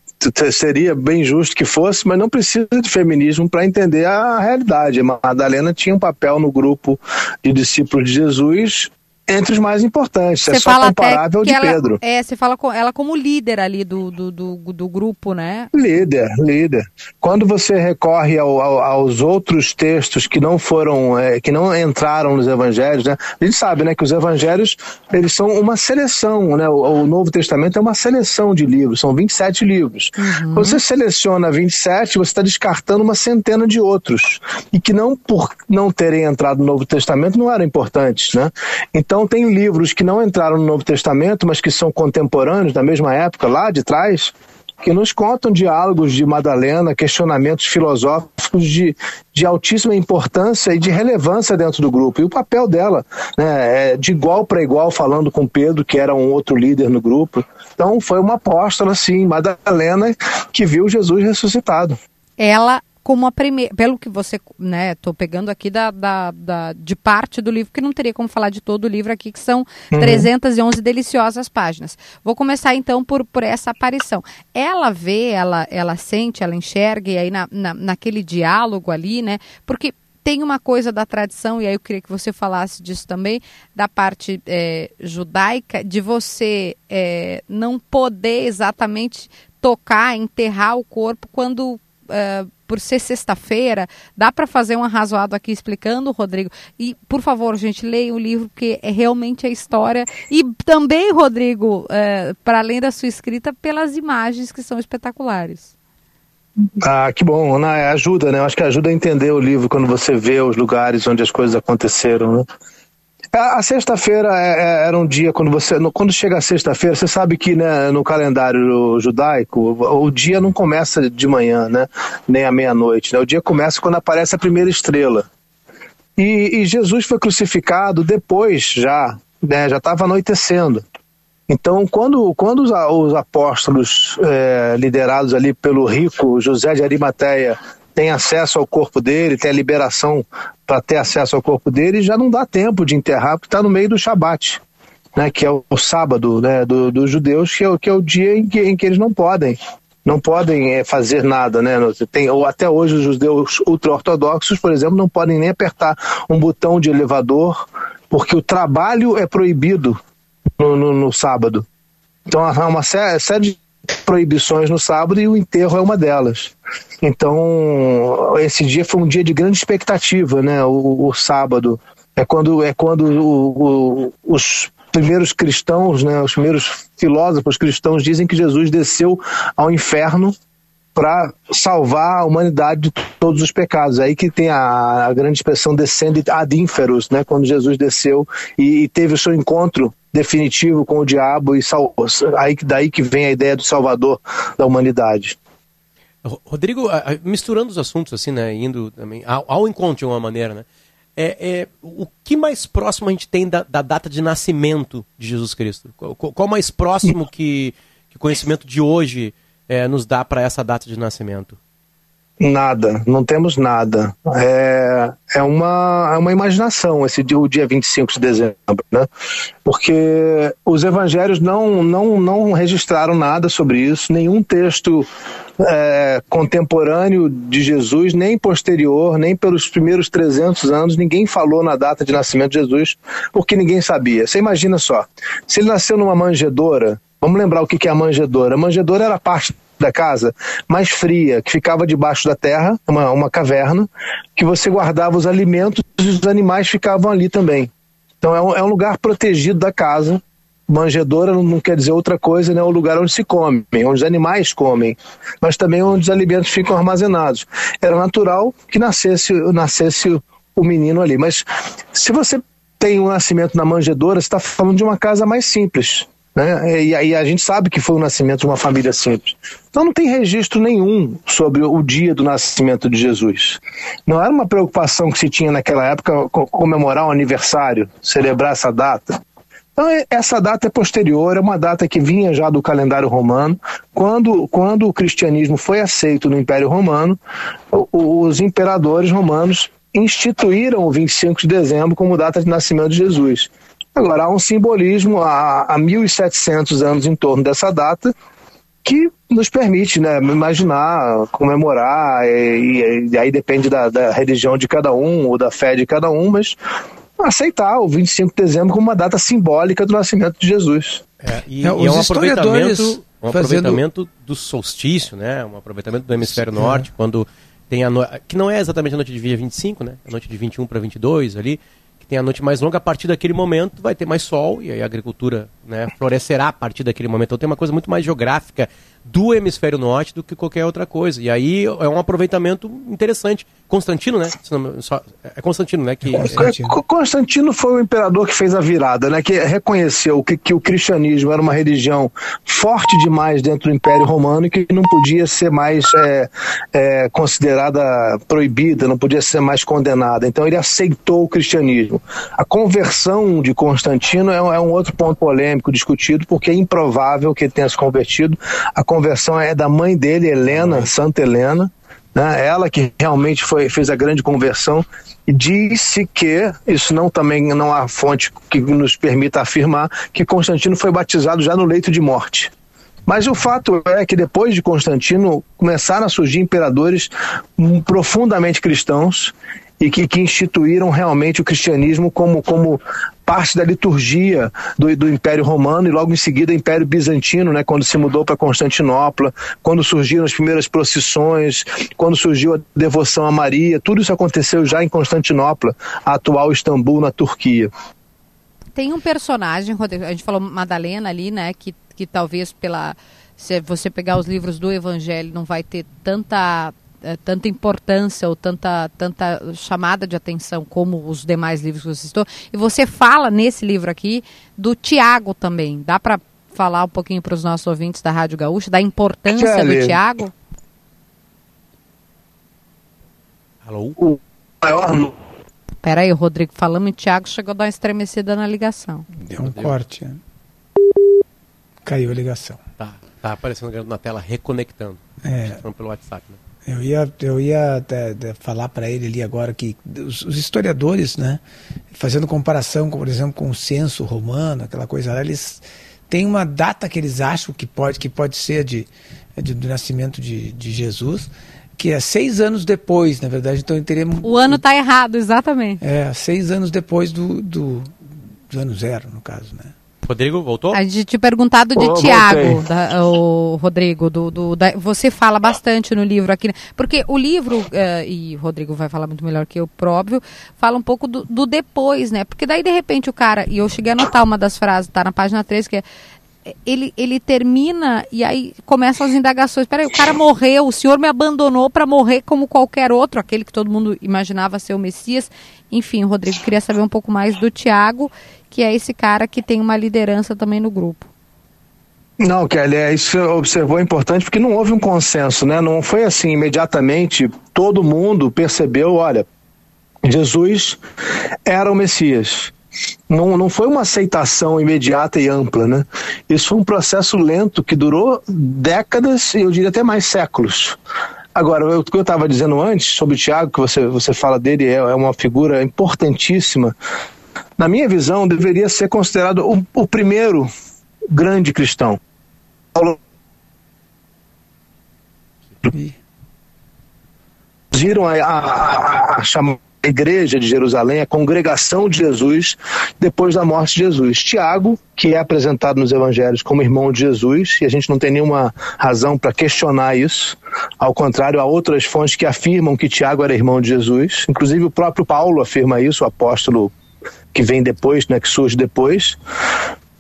seria bem justo que fosse, mas não precisa de feminismo para entender a realidade. Madalena tinha um papel no grupo de discípulos de Jesus entre os mais importantes. é só comparável ao que de ela, Pedro. É, você fala com ela como líder ali do, do, do, do grupo, né? Líder, líder. Quando você recorre ao- ao- aos outros textos que não foram, é, que não entraram nos evangelhos, né? A gente sabe, né, que os evangelhos, eles são uma seleção, né? O, o Novo Testamento é uma seleção de livros, são 27 livros. Quando você seleciona 27, você está descartando uma centena de outros. E que não, por não terem entrado no Novo Testamento, não eram importantes, né? Então tem livros que não entraram no Novo Testamento, mas que são contemporâneos, da mesma época, lá de trás, que nos contam diálogos de Madalena, questionamentos filosóficos de, de altíssima importância e de relevância dentro do grupo. E o papel dela, né, é de igual para igual, falando com Pedro, que era um outro líder no grupo. Então foi uma apóstola, sim, Madalena, que viu Jesus ressuscitado. Ela como a primeira, pelo que você, né, tô pegando aqui da, da, da- de parte do livro, que não teria como falar de todo o livro aqui, que são Uhum. 311 deliciosas páginas. Vou começar então por, por essa aparição. Ela vê, ela, ela sente, ela enxerga, e aí na, na, naquele diálogo ali, né, porque tem uma coisa da tradição, e aí eu queria que você falasse disso também, da parte eh, judaica, de você eh, não poder exatamente tocar, enterrar o corpo quando eh, por ser sexta-feira, dá para fazer um arrazoado aqui explicando, Rodrigo? E, por favor, gente, leia o livro, porque é realmente a história. E também, Rodrigo, para além da sua escrita, pelas imagens que são espetaculares. Ah, que bom, né? ajuda, né? Acho que ajuda a entender o livro quando você vê os lugares onde as coisas aconteceram, né? A, sexta-feira é, é, era um dia quando você, quando chega a sexta-feira, você sabe que né, no calendário judaico o, o, dia não começa de manhã, né? Nem à meia-noite. Né? O dia começa quando aparece a primeira estrela. E, e Jesus foi crucificado depois já, né? Já estava anoitecendo. Então, quando, quando os, os apóstolos, é, liderados ali pelo rico José de Arimateia, têm acesso ao corpo dele, têm a liberação para ter acesso ao corpo dele, já não dá tempo de enterrar, porque está no meio do Shabat, né, que é o, o sábado né, dos do judeus, que é, que é o dia em que, em que eles não podem não podem é, fazer nada, né? Tem, ou até hoje os judeus ultra-ortodoxos, por exemplo, não podem nem apertar um botão de elevador, porque o trabalho é proibido no, no, no sábado. Então há uma série, proibições no sábado e o enterro é uma delas. Então esse dia foi um dia de grande expectativa, né? O, o sábado é quando é quando o, o, os primeiros cristãos, né? Os primeiros filósofos cristãos dizem que Jesus desceu ao inferno para salvar a humanidade de todos os pecados. Aí que tem a, a grande expressão descende ad inferos, né? Quando Jesus desceu e, e teve o seu encontro definitivo com o diabo e sal... aí daí que vem a ideia do salvador da humanidade. Rodrigo, misturando os assuntos assim, né, indo também ao, ao encontro de uma maneira, né? É, é, o que mais próximo a gente tem da, da data de nascimento de Jesus Cristo? Qual, qual mais próximo que, que o conhecimento de hoje é, nos dá para essa data de nascimento? Nada, não temos nada. É, é, uma, é uma imaginação esse dia, o dia 25 de dezembro, né? Porque os evangelhos não, não, não registraram nada sobre isso, nenhum texto é, contemporâneo de Jesus, nem posterior, nem pelos primeiros 300 anos, ninguém falou na data de nascimento de Jesus, porque ninguém sabia. Você imagina só, se ele nasceu numa manjedoura, vamos lembrar o que é a manjedoura. A manjedoura era parte da casa mais fria, que ficava debaixo da terra, uma, uma caverna, que você guardava os alimentos e os animais ficavam ali também. Então é um, é um lugar protegido da casa. Manjedoura não, quer dizer outra coisa, né? É o lugar onde se come, onde os animais comem, mas também onde os alimentos ficam armazenados. Era natural que nascesse, nascesse o menino ali. Mas se você tem um nascimento na manjedoura, você está falando de uma casa mais simples. Né? E aí a gente sabe que foi o nascimento de uma família simples. Então não tem registro nenhum sobre o dia do nascimento de Jesus. Não era uma preocupação que se tinha naquela época comemorar o um aniversário, celebrar essa data. Então, essa data é posterior, é uma data que vinha já do calendário romano. Quando, quando o cristianismo foi aceito no Império Romano, os imperadores romanos instituíram o 25 de dezembro como data de nascimento de Jesus. Agora, há um simbolismo há, há 1.700 anos em torno dessa data que nos permite né, imaginar, comemorar, e, e aí depende da, da, religião de cada um ou da fé de cada um, mas aceitar o 25 de dezembro como uma data simbólica do nascimento de Jesus. É, e, é, e é um aproveitamento, um aproveitamento do solstício, né, um aproveitamento do hemisfério é. norte, quando tem a no... que não é exatamente a noite de dia 25, né, a noite de 21 para 22 ali, que tem a noite mais longa, a partir daquele momento vai ter mais sol e aí a agricultura né, florescerá a partir daquele momento. Então tem uma coisa muito mais geográfica do hemisfério norte do que qualquer outra coisa. E aí é um aproveitamento interessante. Constantino, né? É Constantino, né? Que, Constantino. É... Constantino foi o imperador que fez a virada, né? Que reconheceu que, que o cristianismo era uma religião forte demais dentro do Império Romano e que não podia ser mais é, é, considerada proibida, não podia ser mais condenada. Então ele aceitou o cristianismo. A conversão de Constantino é, é um outro ponto polêmico discutido, porque é improvável que ele tenha se convertido. A conversão é da mãe dele, Helena, Santa Helena, né? ela que realmente foi, fez a grande conversão disse que isso não também não há fonte que nos permita afirmar que Constantino foi batizado já no leito de morte. Mas o fato é que depois de Constantino começaram a surgir imperadores profundamente cristãos e que, que instituíram realmente o cristianismo como, como parte da liturgia do, do Império Romano e logo em seguida Império Bizantino, né, quando se mudou para Constantinopla, quando surgiram as primeiras procissões, quando surgiu a devoção a Maria, tudo isso aconteceu já em Constantinopla, a atual Istambul, na Turquia. Tem um personagem, a gente falou Madalena ali, né, que, que talvez pela se você pegar os livros do Evangelho, não vai ter tanta eh, tanta importância ou tanta, tanta chamada de atenção como os demais livros que você citou. E você fala nesse livro aqui do Tiago também. Dá para falar um pouquinho para os nossos ouvintes da Rádio Gaúcha da importância do Tiago? Alô? O maior Pera aí, Rodrigo, falamos em Tiago, chegou a dar uma estremecida na ligação. Deu um corte. né? Caiu a ligação. Tá, tá aparecendo na tela reconectando. É. Falando pelo WhatsApp, né? Eu ia, eu ia até- falar para ele ali agora que os, os historiadores, né, fazendo comparação, com, por exemplo, com o censo romano, aquela coisa lá, eles têm uma data que eles acham que pode, que pode ser de, de- do nascimento de, de Jesus, que é seis anos depois, na verdade. Então teremos O ano tá errado, exatamente. é seis anos depois do, do, do ano zero, no caso, né? Rodrigo, voltou? A gente tinha perguntado de Oh, Tiago, o Rodrigo, do, do- da- você fala bastante no livro aqui, né? porque o livro, eh, e o Rodrigo vai falar muito melhor que eu, por óbvio, fala um pouco do, do depois, né? Porque daí, de repente, o cara, e eu cheguei a anotar uma das frases, tá na página 3, que é ele, ele termina e aí começam as indagações. Peraí, o cara morreu, o senhor me abandonou para morrer como qualquer outro, aquele que todo mundo imaginava ser o Messias. Enfim, Rodrigo, queria saber um pouco mais do Tiago, que é esse cara que tem uma liderança também no grupo. Não, Kelly, é, isso observou é importante porque não houve um consenso, né? Não foi assim imediatamente todo mundo percebeu, olha, Jesus era o Messias. Não, não foi uma aceitação imediata e ampla, né? Isso foi um processo lento que durou décadas e eu diria até mais séculos. Agora, o que eu estava dizendo antes sobre o Tiago, que você, você fala dele, é, é uma figura importantíssima. Na minha visão, deveria ser considerado o, o primeiro grande cristão. Paulo Viram a, a, a, chamada igreja de Jerusalém, a congregação de Jesus, depois da morte de Jesus. Tiago, que é apresentado nos evangelhos como irmão de Jesus, e a gente não tem nenhuma razão para questionar isso. Ao contrário, há outras fontes que afirmam que Tiago era irmão de Jesus. Inclusive o próprio Paulo afirma isso, o apóstolo que vem depois, né, que surge depois.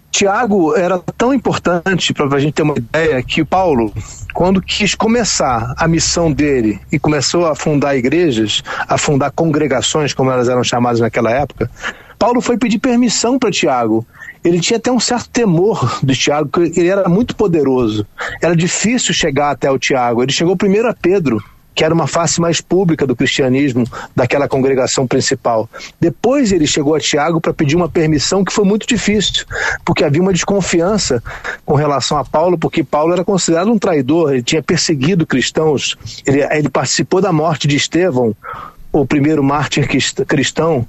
Tiago era tão importante para a gente ter uma ideia que Paulo, quando quis começar a missão dele e começou a fundar igrejas, a fundar congregações, como elas eram chamadas naquela época, Paulo foi pedir permissão para Tiago. Ele tinha até um certo temor de Tiago, porque ele era muito poderoso. Era difícil chegar até o Tiago. Ele chegou primeiro a Pedro, que era uma face mais pública do cristianismo daquela congregação principal. Depois ele chegou a Tiago para pedir uma permissão que foi muito difícil, porque havia uma desconfiança com relação a Paulo, porque Paulo era considerado um traidor, ele tinha perseguido cristãos, ele, ele participou da morte de Estevão, o primeiro mártir crist- cristão.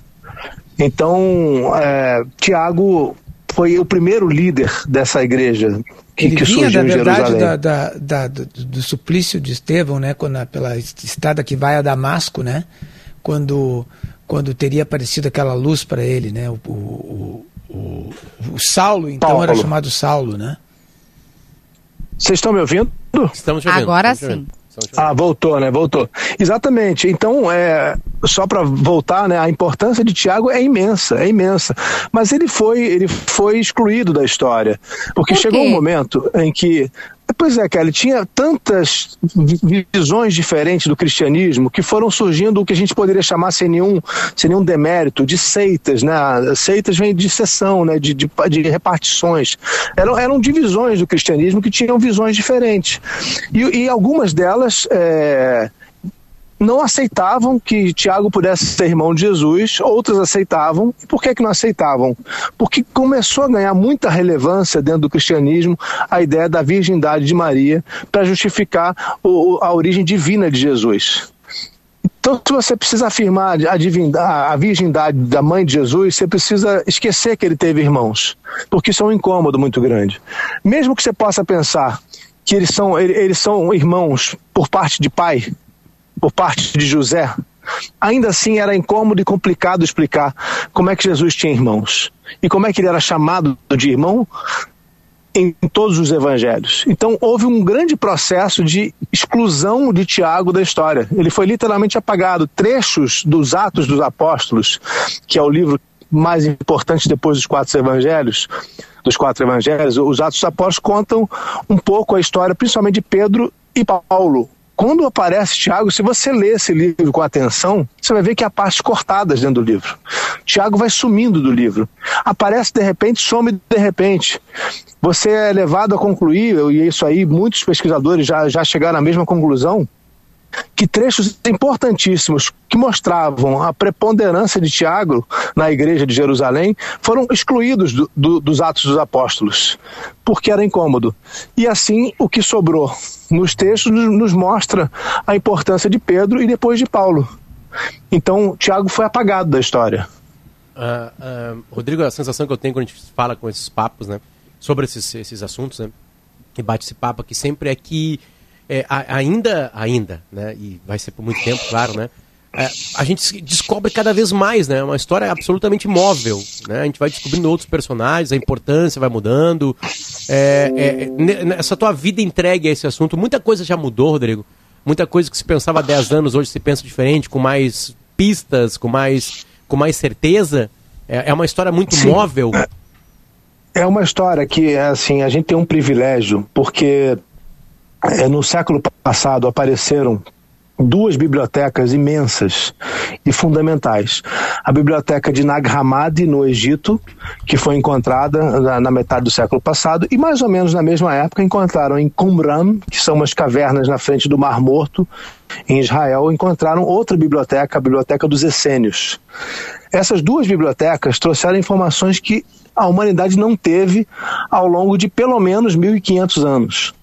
Então, é, Tiago foi o primeiro líder dessa igreja que, Ele que vinha, surgiu na em Jerusalém. da, da- da- do, do suplício de Estevão, né, quando, pela estrada que vai a Damasco, né, quando, quando teria aparecido aquela luz para ele, né, o, o, o, o Saulo, então, Paulo. era chamado Saulo, né? Vocês estão me ouvindo? Estamos te ouvindo, Agora estamos te sim. Ah, voltou, né? Voltou. Exatamente. Então, é, só para voltar, né? A importância de Tiago é imensa, é imensa. Mas ele foi, ele foi excluído da história, porque Por chegou um momento em que Pois é, Kelly, tinha tantas vi- visões diferentes do cristianismo que foram surgindo o que a gente poderia chamar sem nenhum, sem nenhum demérito, de seitas, né? Seitas vem de seção, né? de, de, de repartições. Eram, eram divisões do cristianismo que tinham visões diferentes. E, e algumas delas é, não aceitavam que Tiago pudesse ser irmão de Jesus, outras aceitavam. Por que, que não aceitavam? Porque começou a ganhar muita relevância dentro do cristianismo a ideia da virgindade de Maria para justificar o- a origem divina de Jesus. Então, se você precisa afirmar a, a virgindade da mãe de Jesus, você precisa esquecer que ele teve irmãos, porque isso é um incômodo muito grande. Mesmo que você possa pensar que eles são, ele- eles são irmãos por parte de pai, por parte de José, ainda assim era incômodo e complicado explicar como é que Jesus tinha irmãos e como é que ele era chamado de irmão em todos os evangelhos. Então houve um grande processo de exclusão de Tiago da história. Ele foi literalmente apagado. Trechos dos Atos dos Apóstolos, que é o livro mais importantes depois dos quatro evangelhos, dos quatro evangelhos, os Atos dos Apóstolos contam um pouco a história, principalmente de Pedro e Paulo. Quando aparece Tiago, se você lê esse livro com atenção, você vai ver que há partes cortadas dentro do livro. Tiago vai sumindo do livro. Aparece de repente, some de repente. Você é levado a concluir, e isso aí muitos pesquisadores já, já chegaram à mesma conclusão, que trechos importantíssimos que mostravam a preponderância de Tiago na igreja de Jerusalém foram excluídos do, do, dos Atos dos Apóstolos, porque era incômodo. E assim, o que sobrou nos textos nos mostra a importância de Pedro e depois de Paulo. Então, Tiago foi apagado da história. Uh, uh, Rodrigo, a sensação que eu tenho quando a gente fala com esses papos, né, sobre esses, esses assuntos, né, que bate esse papo aqui sempre é que é, ainda, ainda, né, e vai ser por muito tempo, claro, né, é, a gente descobre cada vez mais, né, uma história absolutamente móvel, né, a gente vai descobrindo outros personagens, a importância vai mudando, é, é, essa tua vida entregue a esse assunto, muita coisa já mudou, Rodrigo, muita coisa que se pensava há 10 anos hoje se pensa diferente, com mais pistas, com mais, com mais certeza, é, é uma história muito Sim. móvel. É uma história que, assim, a gente tem um privilégio, porque é, no século passado apareceram duas bibliotecas imensas e fundamentais. A biblioteca de Nag Hammadi, no Egito, que foi encontrada na, na, metade do século passado, e mais ou menos na mesma época encontraram em Qumran, que são umas cavernas na frente do Mar Morto, em Israel, encontraram outra biblioteca, a Biblioteca dos Essênios. Essas duas bibliotecas trouxeram informações que a humanidade não teve ao longo de pelo menos 1500 anos.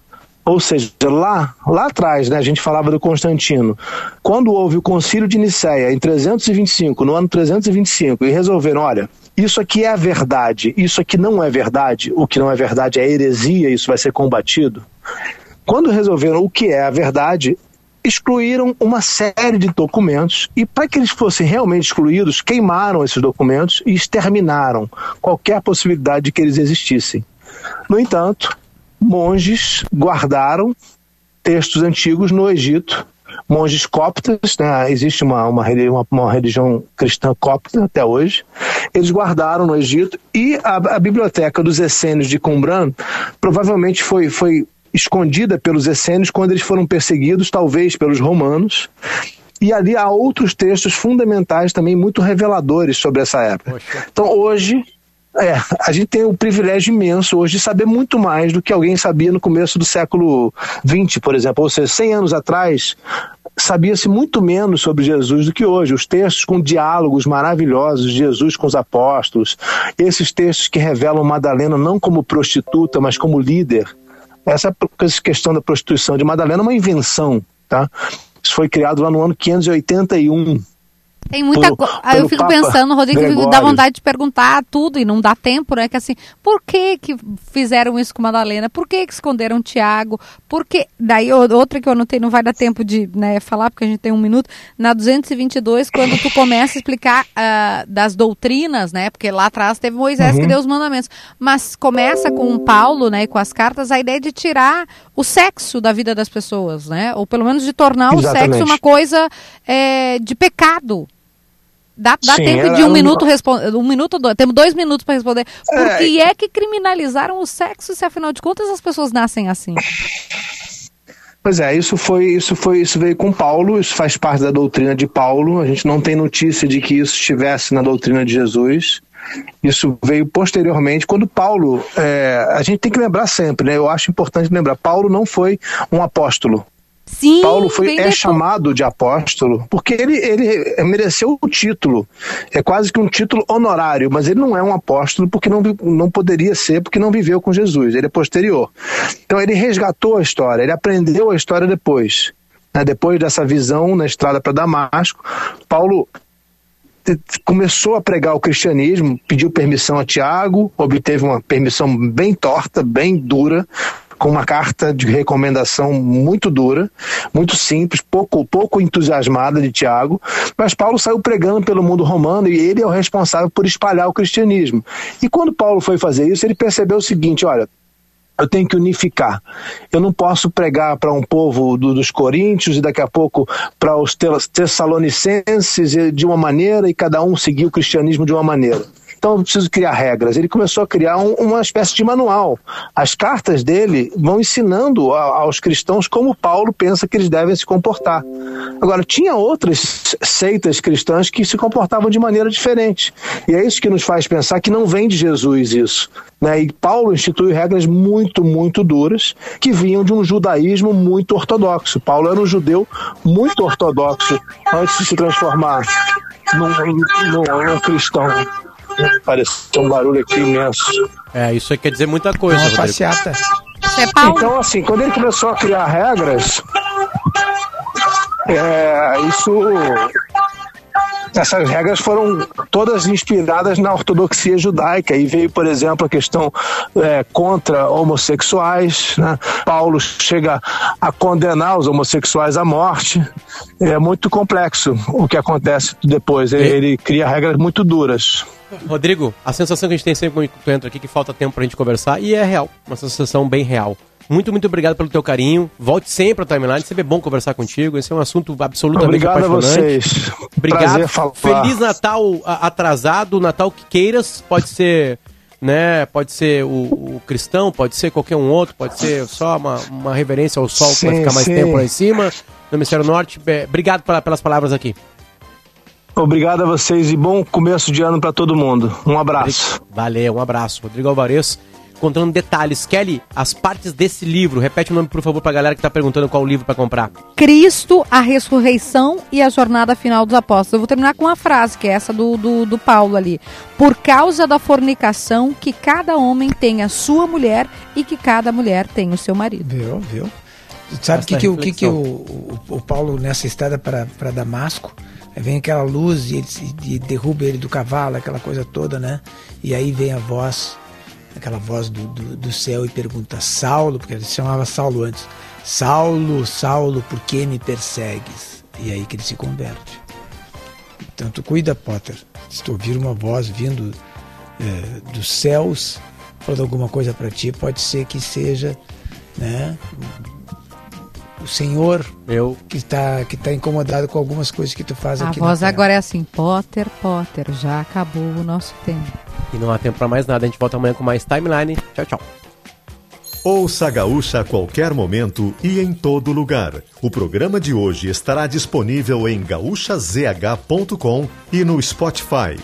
Ou seja, lá, lá atrás, né, a gente falava do Constantino, quando houve o concílio de Nicéia em 325, no ano 325, e resolveram, olha, isso aqui é a verdade, isso aqui não é verdade, o que não é verdade é heresia, isso vai ser combatido. Quando resolveram o que é a verdade, excluíram uma série de documentos e, para que eles fossem realmente excluídos, queimaram esses documentos e exterminaram qualquer possibilidade de que eles existissem. No entanto, monges guardaram textos antigos no Egito, monges coptas, né? existe uma, uma, uma, uma, religião cristã copta até hoje, eles guardaram no Egito e a, a biblioteca dos essênios de Qumran provavelmente foi, foi escondida pelos essênios quando eles foram perseguidos, talvez pelos romanos, e ali há outros textos fundamentais também muito reveladores sobre essa época. Então hoje é, a gente tem o privilégio imenso hoje de saber muito mais do que alguém sabia no começo do século XX, por exemplo. Ou seja, 100 anos atrás, sabia-se muito menos sobre Jesus do que hoje. Os textos com diálogos maravilhosos de Jesus com os apóstolos, esses textos que revelam Madalena não como prostituta, mas como líder. Essa questão da prostituição de Madalena é uma invenção, tá? Isso foi criado lá no ano 581 tem muita coisa. Aí eu fico Papa pensando, Rodrigo, Gregório. dá vontade de perguntar tudo e não dá tempo, né? Que assim, por que que fizeram isso com Madalena? Por que que esconderam Tiago? Por que... Daí outra que eu anotei, não vai dar tempo de né, falar, porque a gente tem um minuto. Na 222, quando tu começa a explicar uh, das doutrinas, né? Porque lá atrás teve Moisés uhum. que deu os mandamentos. Mas começa com Paulo, né? E com as cartas, a ideia de tirar o sexo da vida das pessoas, né? Ou pelo menos de tornar Exatamente. o sexo uma coisa é, de pecado. Dá, dá Sim, tempo de um minuto responder. Um minuto, dois, temos dois minutos para responder. Por é, que é que criminalizaram o sexo se afinal de contas as pessoas nascem assim? Pois é, isso foi, isso foi, isso veio com Paulo, isso faz parte da doutrina de Paulo. A gente não tem notícia de que isso estivesse na doutrina de Jesus. Isso veio posteriormente, quando Paulo, é, a gente tem que lembrar sempre, né? Eu acho importante lembrar, Paulo não foi um apóstolo. Sim, Paulo foi, é chamado de apóstolo porque ele, ele mereceu o título. É quase que um título honorário, mas ele não é um apóstolo porque não, não poderia ser, porque não viveu com Jesus. Ele é posterior. Então ele resgatou a história, ele aprendeu a história depois. Né? Depois dessa visão na estrada para Damasco, Paulo começou a pregar o cristianismo, pediu permissão a Tiago, obteve uma permissão bem torta, bem dura, com uma carta de recomendação muito dura, muito simples, pouco, pouco entusiasmada de Tiago, mas Paulo saiu pregando pelo mundo romano e ele é o responsável por espalhar o cristianismo. E quando Paulo foi fazer isso, ele percebeu o seguinte: olha, eu tenho que unificar. Eu não posso pregar para um povo do, dos coríntios e daqui a pouco para os tessalonicenses de uma maneira e cada um seguir o cristianismo de uma maneira. Então eu preciso criar regras. Ele começou a criar um, uma espécie de manual. As cartas dele vão ensinando a, aos cristãos como Paulo pensa que eles devem se comportar. Agora, tinha outras seitas cristãs que se comportavam de maneira diferente. E é isso que nos faz pensar que não vem de Jesus isso. Né? E Paulo institui regras muito, muito duras que vinham de um judaísmo muito ortodoxo. Paulo era um judeu muito ortodoxo antes de se transformar num, num, num cristão. Pareceu um barulho aqui imenso. É, isso aí quer dizer muita coisa. Uma Rodrigo. passeata. Então, assim, quando ele começou a criar regras, é, isso. Essas regras foram todas inspiradas na ortodoxia judaica. E veio, por exemplo, a questão é, contra homossexuais. Né? Paulo chega a condenar os homossexuais à morte. É muito complexo o que acontece depois. Ele, ele cria regras muito duras. Rodrigo, a sensação que a gente tem sempre quando tu entra aqui é que falta tempo pra gente conversar e é real, uma sensação bem real. Muito, muito obrigado pelo teu carinho. Volte sempre ao timeline, sempre é bom conversar contigo. Esse é um assunto absolutamente Obrigado a apaixonante. vocês. Obrigado. Feliz Natal a- atrasado, Natal que queiras, pode ser, né, pode ser o, o cristão, pode ser qualquer um outro, pode ser só uma, uma reverência ao sol que vai Sim, ficar mais sim. tempo lá em cima, no Hemisfério Norte. É, Obrigado pela- pelas palavras aqui. Obrigado a vocês e bom começo de ano para todo mundo. Um abraço. Valeu, um abraço. Rodrigo Alvarez, contando detalhes. Kelly, as partes desse livro, repete o nome, por favor, pra galera que tá perguntando qual livro pra comprar. Cristo, a ressurreição e a jornada final dos apóstolos. Eu vou terminar com uma frase, que é essa do, do, do Paulo ali. Por causa da fornicação, que cada homem tenha sua mulher e que cada mulher tenha o seu marido. Viu, viu? Sabe o que, que, o que, que o, o, o Paulo, nessa estrada para Damasco, aí vem aquela luz e, ele, se- derruba ele do cavalo, aquela coisa toda, né? E aí vem a voz, aquela voz do, do, do céu e pergunta: Saulo, porque ele se chamava Saulo antes, Saulo, Saulo, por que me persegues? E aí que ele se converte. Então tu cuida, Potter. Se tu ouvir uma voz vindo eh, dos céus falando alguma coisa para ti, pode ser que seja, né? O Senhor eu que está que tá incomodado com algumas coisas que tu faz A aqui na voz agora é assim, Potter, Potter, já acabou o nosso tempo. E não há tempo pra mais nada. A gente volta amanhã com mais timeline. Tchau, tchau. Ouça a Gaúcha a qualquer momento e em todo lugar. O programa de hoje estará disponível em gaúchazh.com e no Spotify.